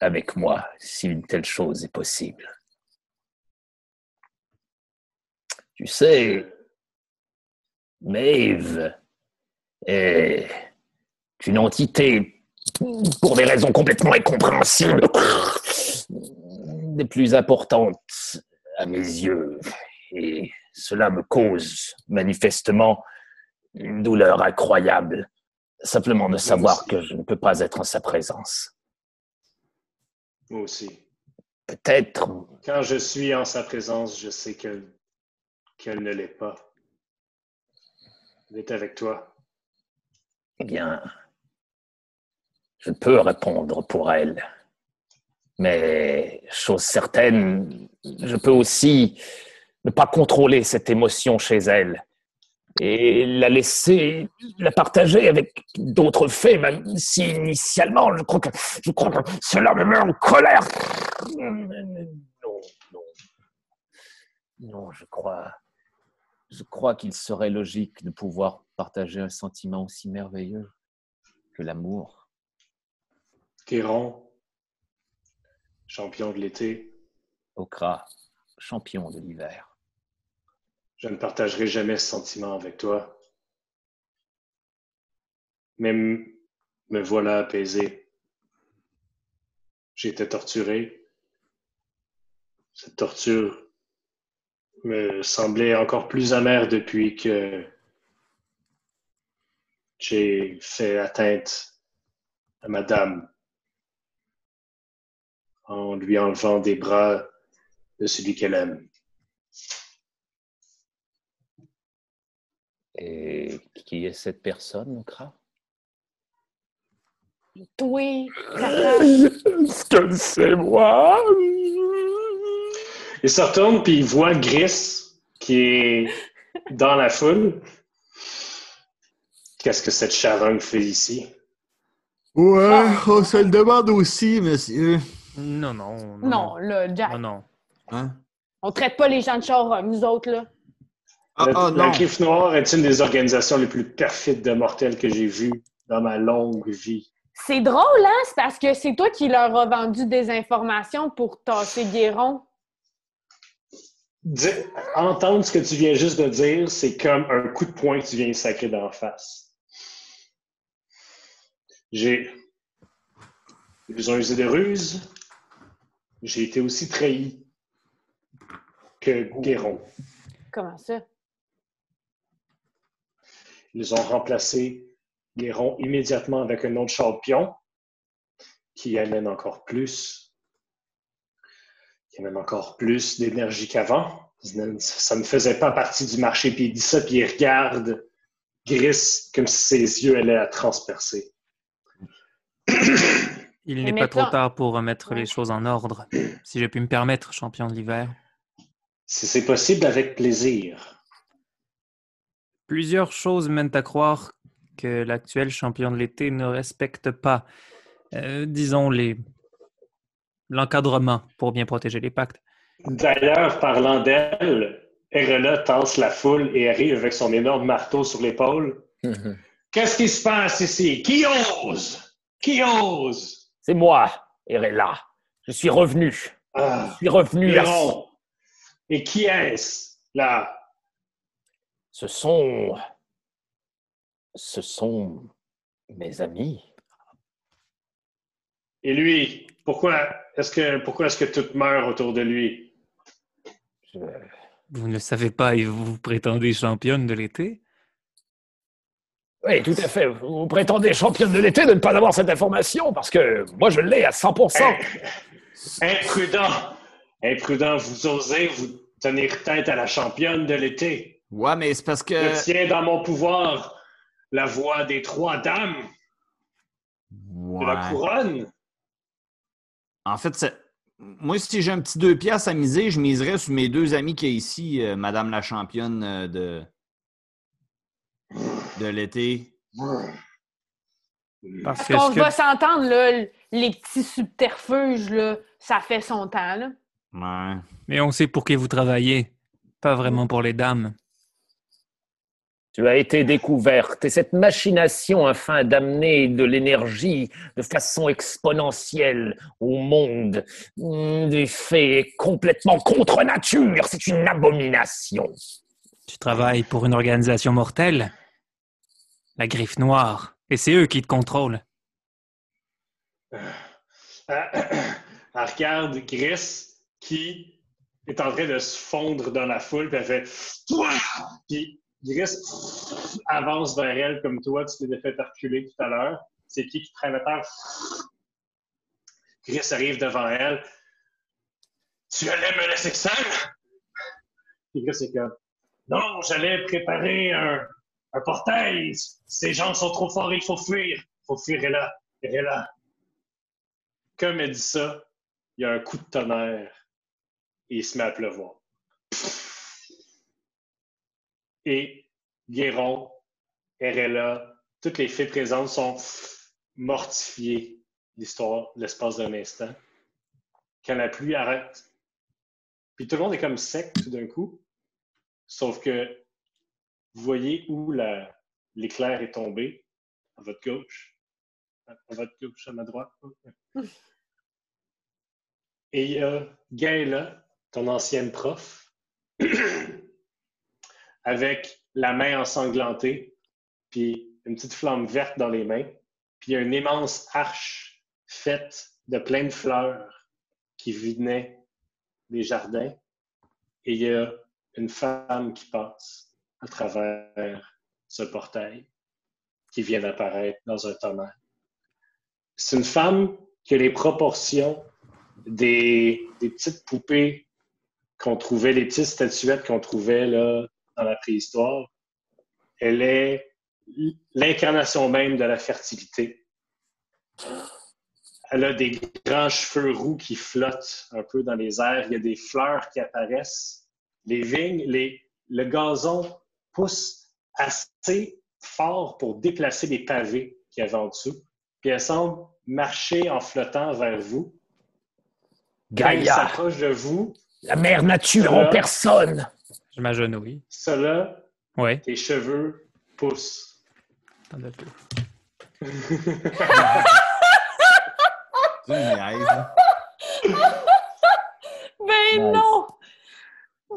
avec moi, si une telle chose est possible. Tu sais, Maeve est une entité, pour des raisons complètement incompréhensibles, des plus importantes à mes yeux. Et cela me cause manifestement une douleur incroyable, simplement de savoir que je ne peux pas être en sa présence. Moi aussi. Peut-être, Quand je suis en sa présence, je sais qu'elle ne l'est pas. Elle est avec toi. eh bien, je peux répondre pour elle. Mais, chose certaine, je peux aussi ne pas contrôler cette émotion chez elle et la laisser, la partager avec d'autres faits, même si initialement, je crois que, je crois que cela me met en colère. Non, non. Non, je crois, je crois qu'il serait logique de pouvoir partager un sentiment aussi merveilleux que l'amour. Guéron, champion de l'été, Okra, champion de l'hiver. Je ne partagerai jamais ce sentiment avec toi. Mais me voilà apaisé. Été torturé. Cette torture me semblait encore plus amère depuis que j'ai fait atteinte à madame en lui enlevant des bras de celui qu'elle aime. Et qui est cette personne, Okra Toi, Est-ce que c'est moi Il se retourne puis il voit Gris qui est dans la foule. Qu'est-ce que cette charogne fait ici? Ouais, on se le demande aussi, monsieur. Non, non. Non, là, Jack, Non, non. Hein? on traite pas les gens de charogne, nous autres, là. Ah, la, ah, la non. Griffe Noire est une des organisations les plus perfides de mortels que j'ai vues dans ma longue vie. C'est drôle, hein? C'est parce que c'est toi qui leur as vendu des informations pour tasser Guéron. Entendre ce que tu viens juste de dire, c'est comme un coup de poing que tu viens de sacrer d'en face. J'ai. Ils ont usé de ruses. J'ai été aussi trahi que Guéron. Comment ça? Ils ont remplacé Guéron immédiatement avec un autre champion qui amène encore plus, qui amène encore plus d'énergie qu'avant. Ça ne faisait pas partie du marché, puis il dit ça, puis il regarde Gris comme si ses yeux allaient la transpercer. Il n'est pas trop tard pour remettre Ouais. les choses en ordre. Si j'ai pu me permettre, champion de l'hiver. Si c'est possible, avec plaisir. Plusieurs choses mènent à croire que l'actuel champion de l'été ne respecte pas, euh, disons, les l'encadrement pour bien protéger les pactes. D'ailleurs, parlant d'elle, Erela tasse la foule et arrive avec son énorme marteau sur l'épaule. Qu'est-ce qui se passe ici? Qui ose? Qui ose? C'est moi, Erella. Je suis revenu. Je Ah, suis revenu. à-. Et qui est-ce, là? Ce sont. Ce sont mes amis. Et lui, pourquoi est-ce que, pourquoi est-ce que tout meurt autour de lui? Je- Vous ne le savez pas et vous vous prétendez championne de l'été? Oui, tout à fait. Vous prétendez championne de l'été de ne pas avoir cette information parce que moi, je l'ai à 100%. Imprudent! Imprudent, vous osez vous tenir tête à la championne de l'été. Ouais, mais c'est parce que. Je tiens dans mon pouvoir la voix des trois dames de la couronne. En fait, c'est- moi, si j'ai un petit deux piastres à miser, je miserais sur mes deux amis qui est ici, euh, Madame la championne euh, de, de l'été. Parce que On ce que- va s'entendre, là, les petits subterfuges, là, ça fait son temps, là. Ouais. Mais on sait pour qui vous travaillez, pas vraiment pour les dames. Tu as été découverte et cette machination afin d'amener de l'énergie de façon exponentielle au monde, hmm, des faits complètement contre nature, c'est une abomination. Tu travailles pour une organisation mortelle, la Griffe Noire, et c'est eux qui te contrôlent. Elle, elle regarde Gris qui est en train de se fondre dans la foule, puis elle fait Toi! Puis Gris avance vers elle comme toi, tu t'es fait reculer tout à l'heure? C'est qui qui traîne à terre? Gris arrive devant elle. Tu allais me laisser seul? Puis Gris est comme Non, j'allais préparer un, portail. Ces gens sont trop forts, il faut fuir. Il faut fuir, elle là. Est là. Comme elle dit ça, il y a un coup de tonnerre et il se met à pleuvoir. Et Guéron, Erella, toutes les fées présentes sont mortifiées l'histoire, l'espace d'un instant. Quand la pluie arrête, puis tout le monde est comme sec tout d'un coup, sauf que vous voyez où la- l'éclair est tombé, à votre gauche, à à votre gauche, à ma droite. Et il y a Gaëla, ton ancienne prof, avec la main ensanglantée, puis une petite flamme verte dans les mains, puis une immense arche faite de plein de fleurs qui venaient des jardins, et il y a une femme qui passe à travers ce portail qui vient d'apparaître dans un tonnerre. C'est une femme qui a les proportions des, des petites poupées qu'on trouvait, les petites statuettes qu'on trouvait là, dans la préhistoire. Elle est l'incarnation même de la fertilité. Elle a des grands cheveux roux qui flottent un peu dans les airs. Il y a des fleurs qui apparaissent. Les vignes, les, le gazon pousse assez fort pour déplacer les pavés qu'il y avait en dessous. Puis elle semble marcher en flottant vers vous. Quand elle Gaïa, s'approche de vous, la mère nature en personne. Je m'agenouille. cela, Ouais. tes cheveux poussent. Attends un peu. Niaises. Ben Nice. non!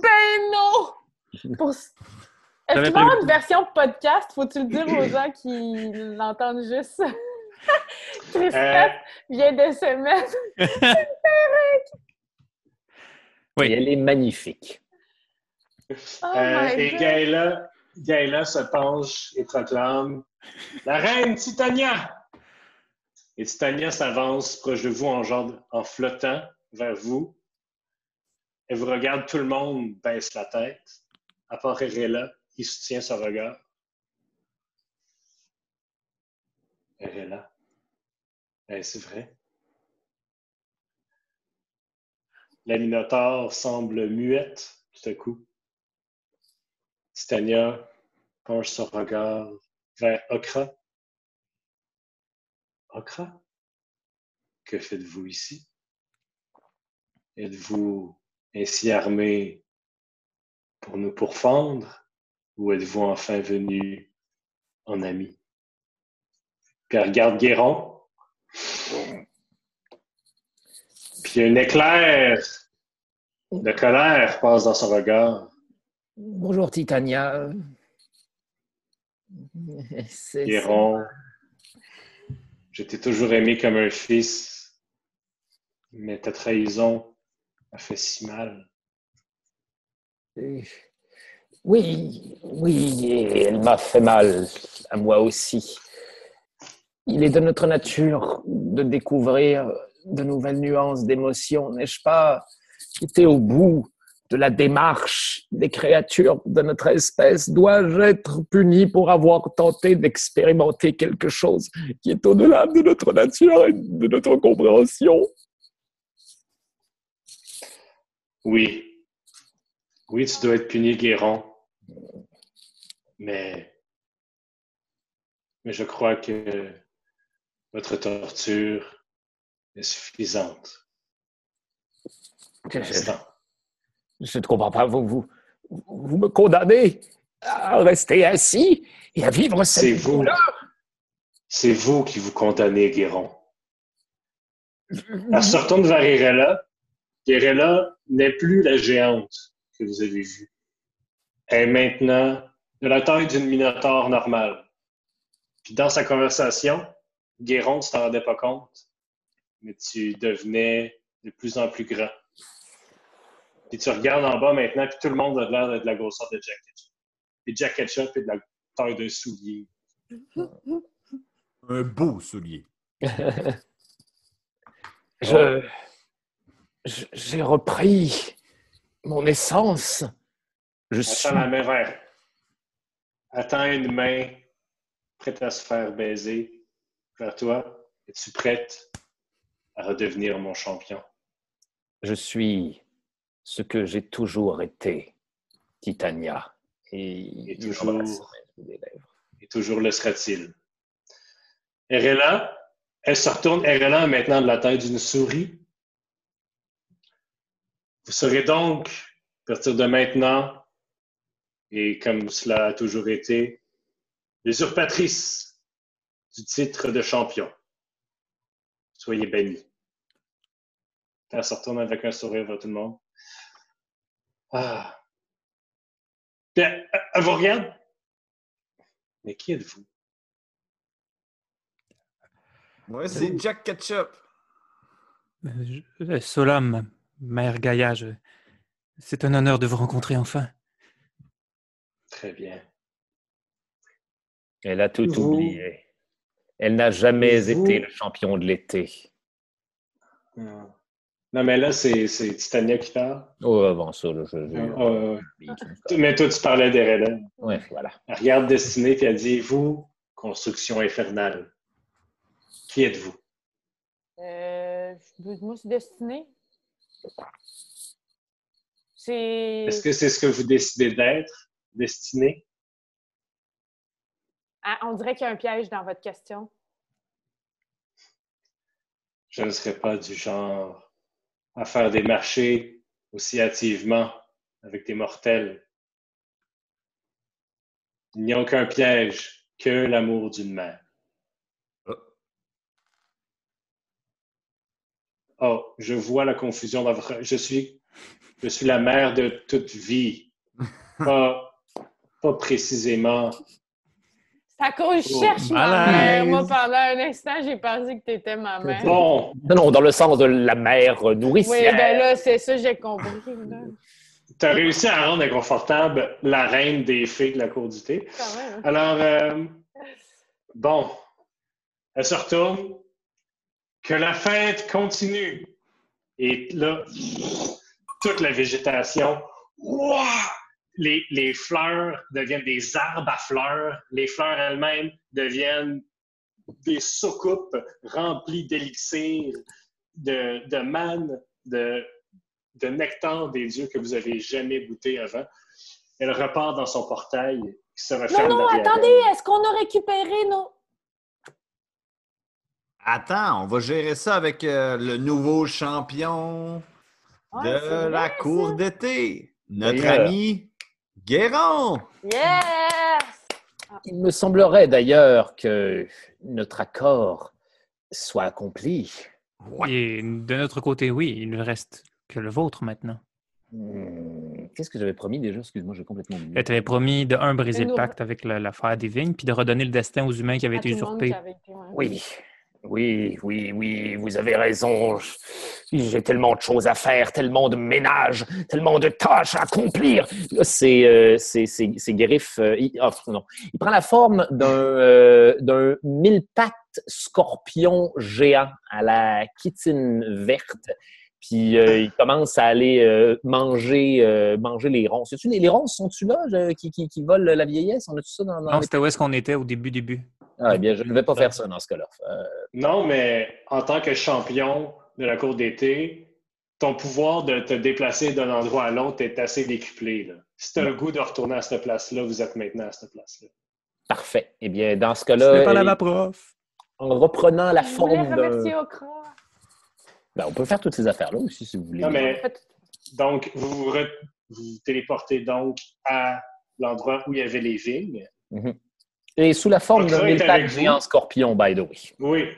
Ben non! Pour... Est-ce qu'il va y avoir une version podcast? Faut-tu le dire aux gens qui l'entendent juste? Christophe Euh, vient de se mettre. Oui. Et elle est magnifique. Oh Euh, et. Gaëla, Gaëla se penche et proclame La reine Titania! Et Titania s'avance proche de vous en, genre, en flottant vers vous. Elle vous regarde, tout le monde baisse la tête, à part Erela, qui soutient son regard. Erela. Est-ce vrai? La Minotaure semble muette tout à coup. Titania penche son regard vers Okra. Okra, que faites-vous ici? Êtes-vous ainsi armé pour nous pourfendre ou êtes-vous enfin venu en ami? Puis elle regarde Guéron. Puis un éclair de colère passe dans son regard. Bonjour Titania. C'est- Guéron, je t'ai toujours aimé comme un fils, mais ta trahison m'a fait si mal. Oui, oui, et elle m'a fait mal, à moi aussi. Il est de notre nature de découvrir de nouvelles nuances d'émotions, n'ai-je pas? Été au bout de la démarche des créatures de notre espèce Dois-je être puni pour avoir tenté d'expérimenter quelque chose qui est au-delà de notre nature et de notre compréhension? Oui, oui, tu dois être puni, Guéron, mais, mais je crois que votre torture est suffisante. L'instant. Je ne comprends pas, vous, vous, vous me condamnez à rester assis et à vivre cette C'est vous. C'est vous qui vous condamnez, Guéron. Se retourne vers Irella. Irella n'est plus la géante que vous avez vue. Elle est maintenant de la taille d'une minotaure normale. Puis dans sa conversation, Guéron, tu t'en rendais pas compte, mais tu devenais de plus en plus grand. Puis tu regardes en bas maintenant, puis tout le monde a l'air de la grosseur de Jack Ketchup. Puis Jack Ketchup est de la taille d'un soulier. Un beau soulier. Je, je- j'ai repris mon essence. Je suis. Attends la main vers. Attends une main prête à se faire baiser vers toi. Es-tu prête à redevenir mon champion? Je suis ce que j'ai toujours été, Titania. Et, toujours. lèvres. Et toujours le sera-t-il. Erella, elle se retourne. Erella maintenant de la taille d'une souris. Vous serez donc, à partir de maintenant, et comme cela a toujours été, l'usurpatrice du titre de champion. Soyez bannis. Elle se retourne avec un sourire vers tout le monde. Ah. Puis elle, elle vous regarde. Mais qui êtes-vous? Ouais, c'est Jack Ketchup. Euh, je- Solam, mère Gaïa, je- c'est un honneur de vous rencontrer enfin. Très bien. Elle a tout Vous- oublié. Elle n'a jamais Vous- été le champion de l'été. Hmm. Non, mais là, c'est c'est Titania qui parle. Oh, avant ça, là, je. je- ouais, ouais. Mais toi, tu parlais d'Erella. Ouais, voilà. Elle regarde Destinée puis elle dit Vous, construction infernale, qui êtes-vous? Euh, moi, c'est destiné. C'est. Est-ce que c'est ce que vous décidez d'être, Destinée Ah, on dirait qu'il y a un piège dans votre question. Je ne serais pas du genre à faire des marchés aussi hâtivement avec des mortels. Il n'y a aucun piège que l'amour d'une mère. Oh, je vois la confusion dans votre... Je suis, je suis la mère de toute vie. Pas, pas précisément. Cause je Oh, cherche ma mère. Moi, pendant un instant, j'ai pensé que tu étais ma mère. Bon, Non, non, dans le sens de la mère Oui, nourricière. ben là, c'est ça, j'ai compris. tu as réussi à rendre inconfortable la reine des fées de la cour du thé. Quand même. Alors, euh, bon, elle se retourne. Que la fête continue. Et là, toute la végétation, ouah, les, les fleurs deviennent des arbres à fleurs. Les fleurs elles-mêmes deviennent des soucoupes remplies d'élixir, de, de manne, de, de nectar des dieux que vous avez jamais goûté avant. Elle repart dans son portail qui se referme Non, non, attendez, est-ce qu'on a récupéré nos. Attends, on va gérer ça avec euh, le nouveau champion Ouais, de vrai, la cour d'été, notre Oui, euh, ami Guéron. Yes! Il me semblerait d'ailleurs que notre accord soit accompli. Et de notre côté, oui, il ne reste que le vôtre maintenant. Hmm, Qu'est-ce que j'avais promis déjà? Excuse-moi, j'ai complètement oublié. Elle t'avait promis de, un, briser le pacte avec la- l'affaire des vignes, puis de redonner le destin aux humains qui avaient À été usurpés. qui avait été, ouais. Oui, oui, oui, oui, vous avez raison. J'ai tellement de choses à faire, tellement de ménage, tellement de tâches à accomplir. C'est euh, c'est- c'est- c'est Griff. euh, il, ah, non. il prend la forme d'un euh, d'un mille pattes scorpion géant à la chitine verte. Puis euh, il commence à aller euh, manger, euh, manger les ronces. Les, les ronces, sont-tu là je- qui, qui, qui volent la vieillesse? On a tout ça dans, dans Non, les- c'était où est-ce qu'on était au début, début. Ah, eh bien, je ne vais pas faire ça dans ce cas-là. Euh, Non, mais en tant que champion de la cour d'été, ton pouvoir de te déplacer d'un endroit à l'autre est assez décuplé. Là. Si tu as le goût de retourner à cette place-là, vous êtes maintenant à cette place-là. parfait. Eh bien, dans ce cas-là, pas la euh, ma prof. en reprenant la Je forme d'un... Okra. Ben, on peut faire toutes ces affaires-là aussi, si vous voulez. Non, mais donc, vous vous, re- vous vous téléportez donc à l'endroit où il y avait les vignes. Et sous la forme d'un mille géant scorpion, by the way. Oui.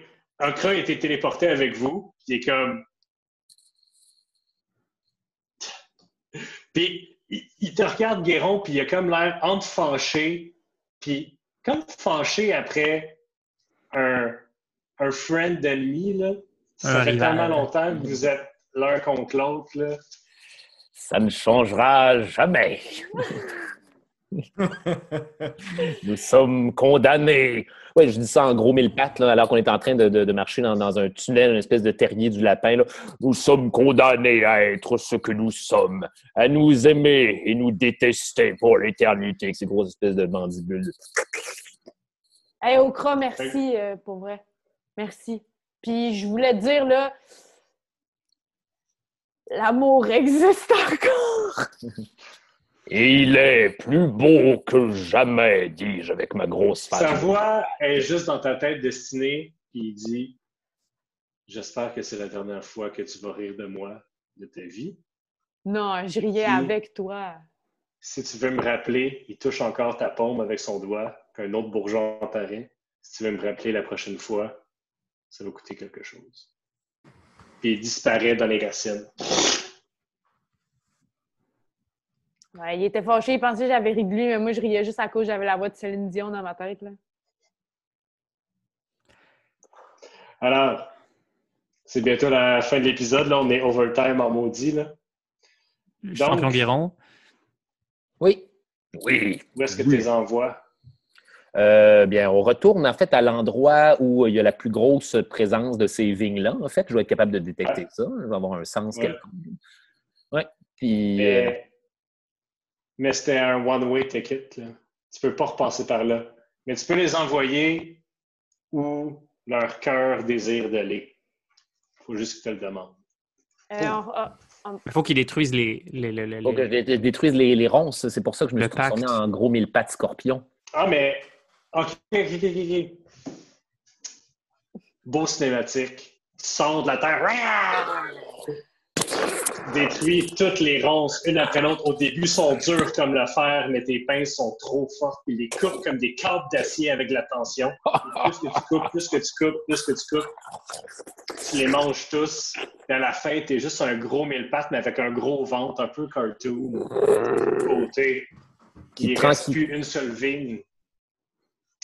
Okra a été téléporté avec vous. Il est comme. Puis il, il te regarde, Guéron, puis il a comme l'air entre fâché, puis comme fâché après un, un friend d'ennemi, là. Ça Un fait rival. tellement longtemps que vous êtes l'un contre l'autre, là. Ça ne changera jamais. Nous sommes condamnés. Oui, je dis ça en gros mille pattes, là, alors qu'on est en train de, de- de marcher dans, dans un tunnel, une espèce de terrier du lapin. là. Nous sommes condamnés à être ce que nous sommes, à nous aimer et nous détester pour l'éternité, avec ces grosses espèces de mandibules. Hey, Okra, merci euh, pour vrai. Merci. Puis je voulais te dire, là, l'amour existe encore. Et il est plus beau que jamais, dis-je avec ma grosse Sa face. voix est juste dans ta tête destinée, puis il dit J'espère que c'est la dernière fois que tu vas rire de moi de ta vie. Non, je riais Puis- avec toi. Si tu veux me rappeler, il touche encore ta paume avec son doigt, qu'un autre bourgeon apparaît. Si tu veux me rappeler la prochaine fois, ça va coûter quelque chose. Puis il disparaît dans les racines. Ouais, il était fâché, il pensait que j'avais ri de lui, mais moi, je riais juste à cause que j'avais la voix de Céline Dion dans ma tête. Là. Alors, c'est bientôt la fin de l'épisode. Là, on est overtime en maudit. Là. Champion Guéron. Oui. Oui. Où est-ce que Oui. tu les envoies? Euh, bien, on retourne en fait à l'endroit où il y a la plus grosse présence de ces vignes-là. En fait, je vais être capable de détecter ça. Je vais avoir un sens Ouais. quelconque. Oui. Puis, euh, Mais, c'était un one-way ticket. Là. Tu peux pas repasser par là. Mais tu peux les envoyer où leur cœur désire d'aller. Il faut juste qu'ils te le demandent. Euh, on- ah, Il faut qu'il détruise les. les, les, les- faut que je dé- détruise les, les ronces. C'est pour ça que je me Le suis transformé en gros mille pattes scorpion. Ah, mais Ok, ok, ok, ok. Beau cinématique. Tu sors de la terre. Détruis toutes les ronces, une après l'autre. Au début, sont durs comme le fer, mais tes pinces sont trop fortes. Puis les coupes comme des câbles d'acier avec la tension. Plus que tu coupes, plus que tu coupes, plus que tu coupes. Tu les manges tous. Puis à la fin, t'es juste un gros mille pattes, mais avec un gros ventre, un peu cartoon. Côté. Qui Il reste plus une seule vigne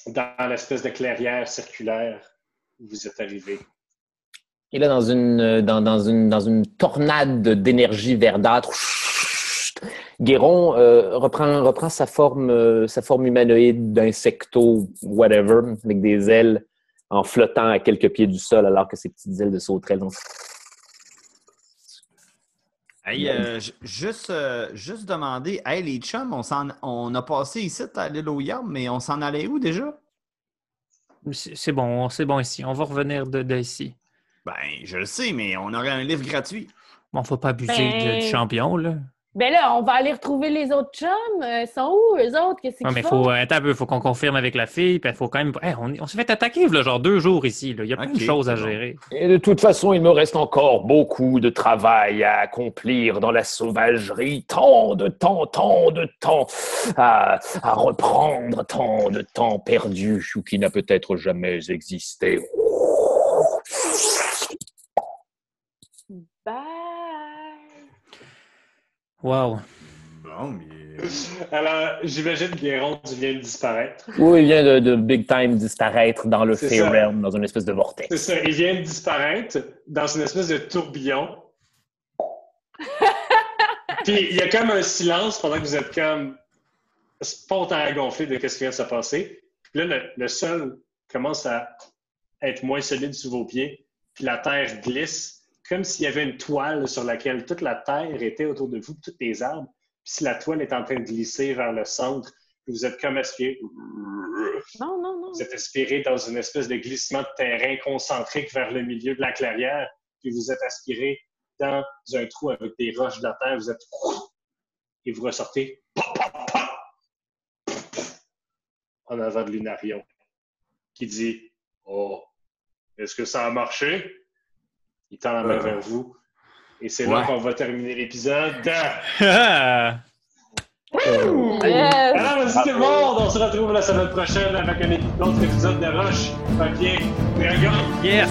dans l'espèce de clairière circulaire où vous êtes arrivé. Et là, dans une, euh, dans, dans une, dans une tornade d'énergie verdâtre, Guéron euh, reprend, reprend sa forme, euh, sa forme humanoïde d'insecto, whatever, avec des ailes en flottant à quelques pieds du sol, alors que ses petites ailes de sauterelle vont- Hey, euh, juste, euh, juste demander, hey les chums, on, s'en- on a passé ici à l'île aux mais on s'en allait où déjà? C'est c'est bon, c'est bon ici. On va revenir de, de ici. Ben, je le sais, mais on aurait un livre gratuit. Bon, faut pas abuser Ben- de- du champion, là. Ben là, on va aller retrouver les autres chums. Euh, Ils sont où, eux autres? Qu'est-ce qu'ils Non, mais faut, attends un peu, faut qu'on confirme avec la fille, puis il faut quand même. Hey, on on s'est fait attaquer, là, genre deux jours ici. Là. Il y a plein de choses à gérer. Et de toute façon, il me reste encore beaucoup de travail à accomplir dans la sauvagerie. Tant de temps, tant de temps à, à reprendre, tant de temps perdu ou qui n'a peut-être jamais existé. Bye! Wow. Bon, mais... Alors, j'imagine que Guéron, tu viens de disparaître. Oui, il vient de, de big time disparaître dans le C'est ça. Realm, dans une espèce de C'est vortex. ça, il vient de disparaître dans une espèce de tourbillon. Puis il y a comme un silence pendant que vous êtes comme spontané à gonfler de ce qui vient de se passer. Puis là, le, le sol commence à être moins solide sous vos pieds. Puis la terre glisse comme s'il y avait une toile sur laquelle toute la terre était autour de vous, toutes les arbres. Puis si la toile est en train de glisser vers le centre, vous êtes comme aspiré. Non, non, non. Vous êtes aspiré dans une espèce de glissement de terrain concentrique vers le milieu de la clairière, puis vous êtes aspiré dans un trou avec des roches de la terre, vous êtes et vous ressortez en avant de Lunarion, qui dit Oh, est-ce que ça a marché? Il tend la main Euh. vers vous. Et c'est là qu'on va terminer l'épisode. Ah! Yes! Alors, vas-y tout le monde, on se retrouve la semaine prochaine avec un autre épisode de Roche, Papier, Dragon? yes!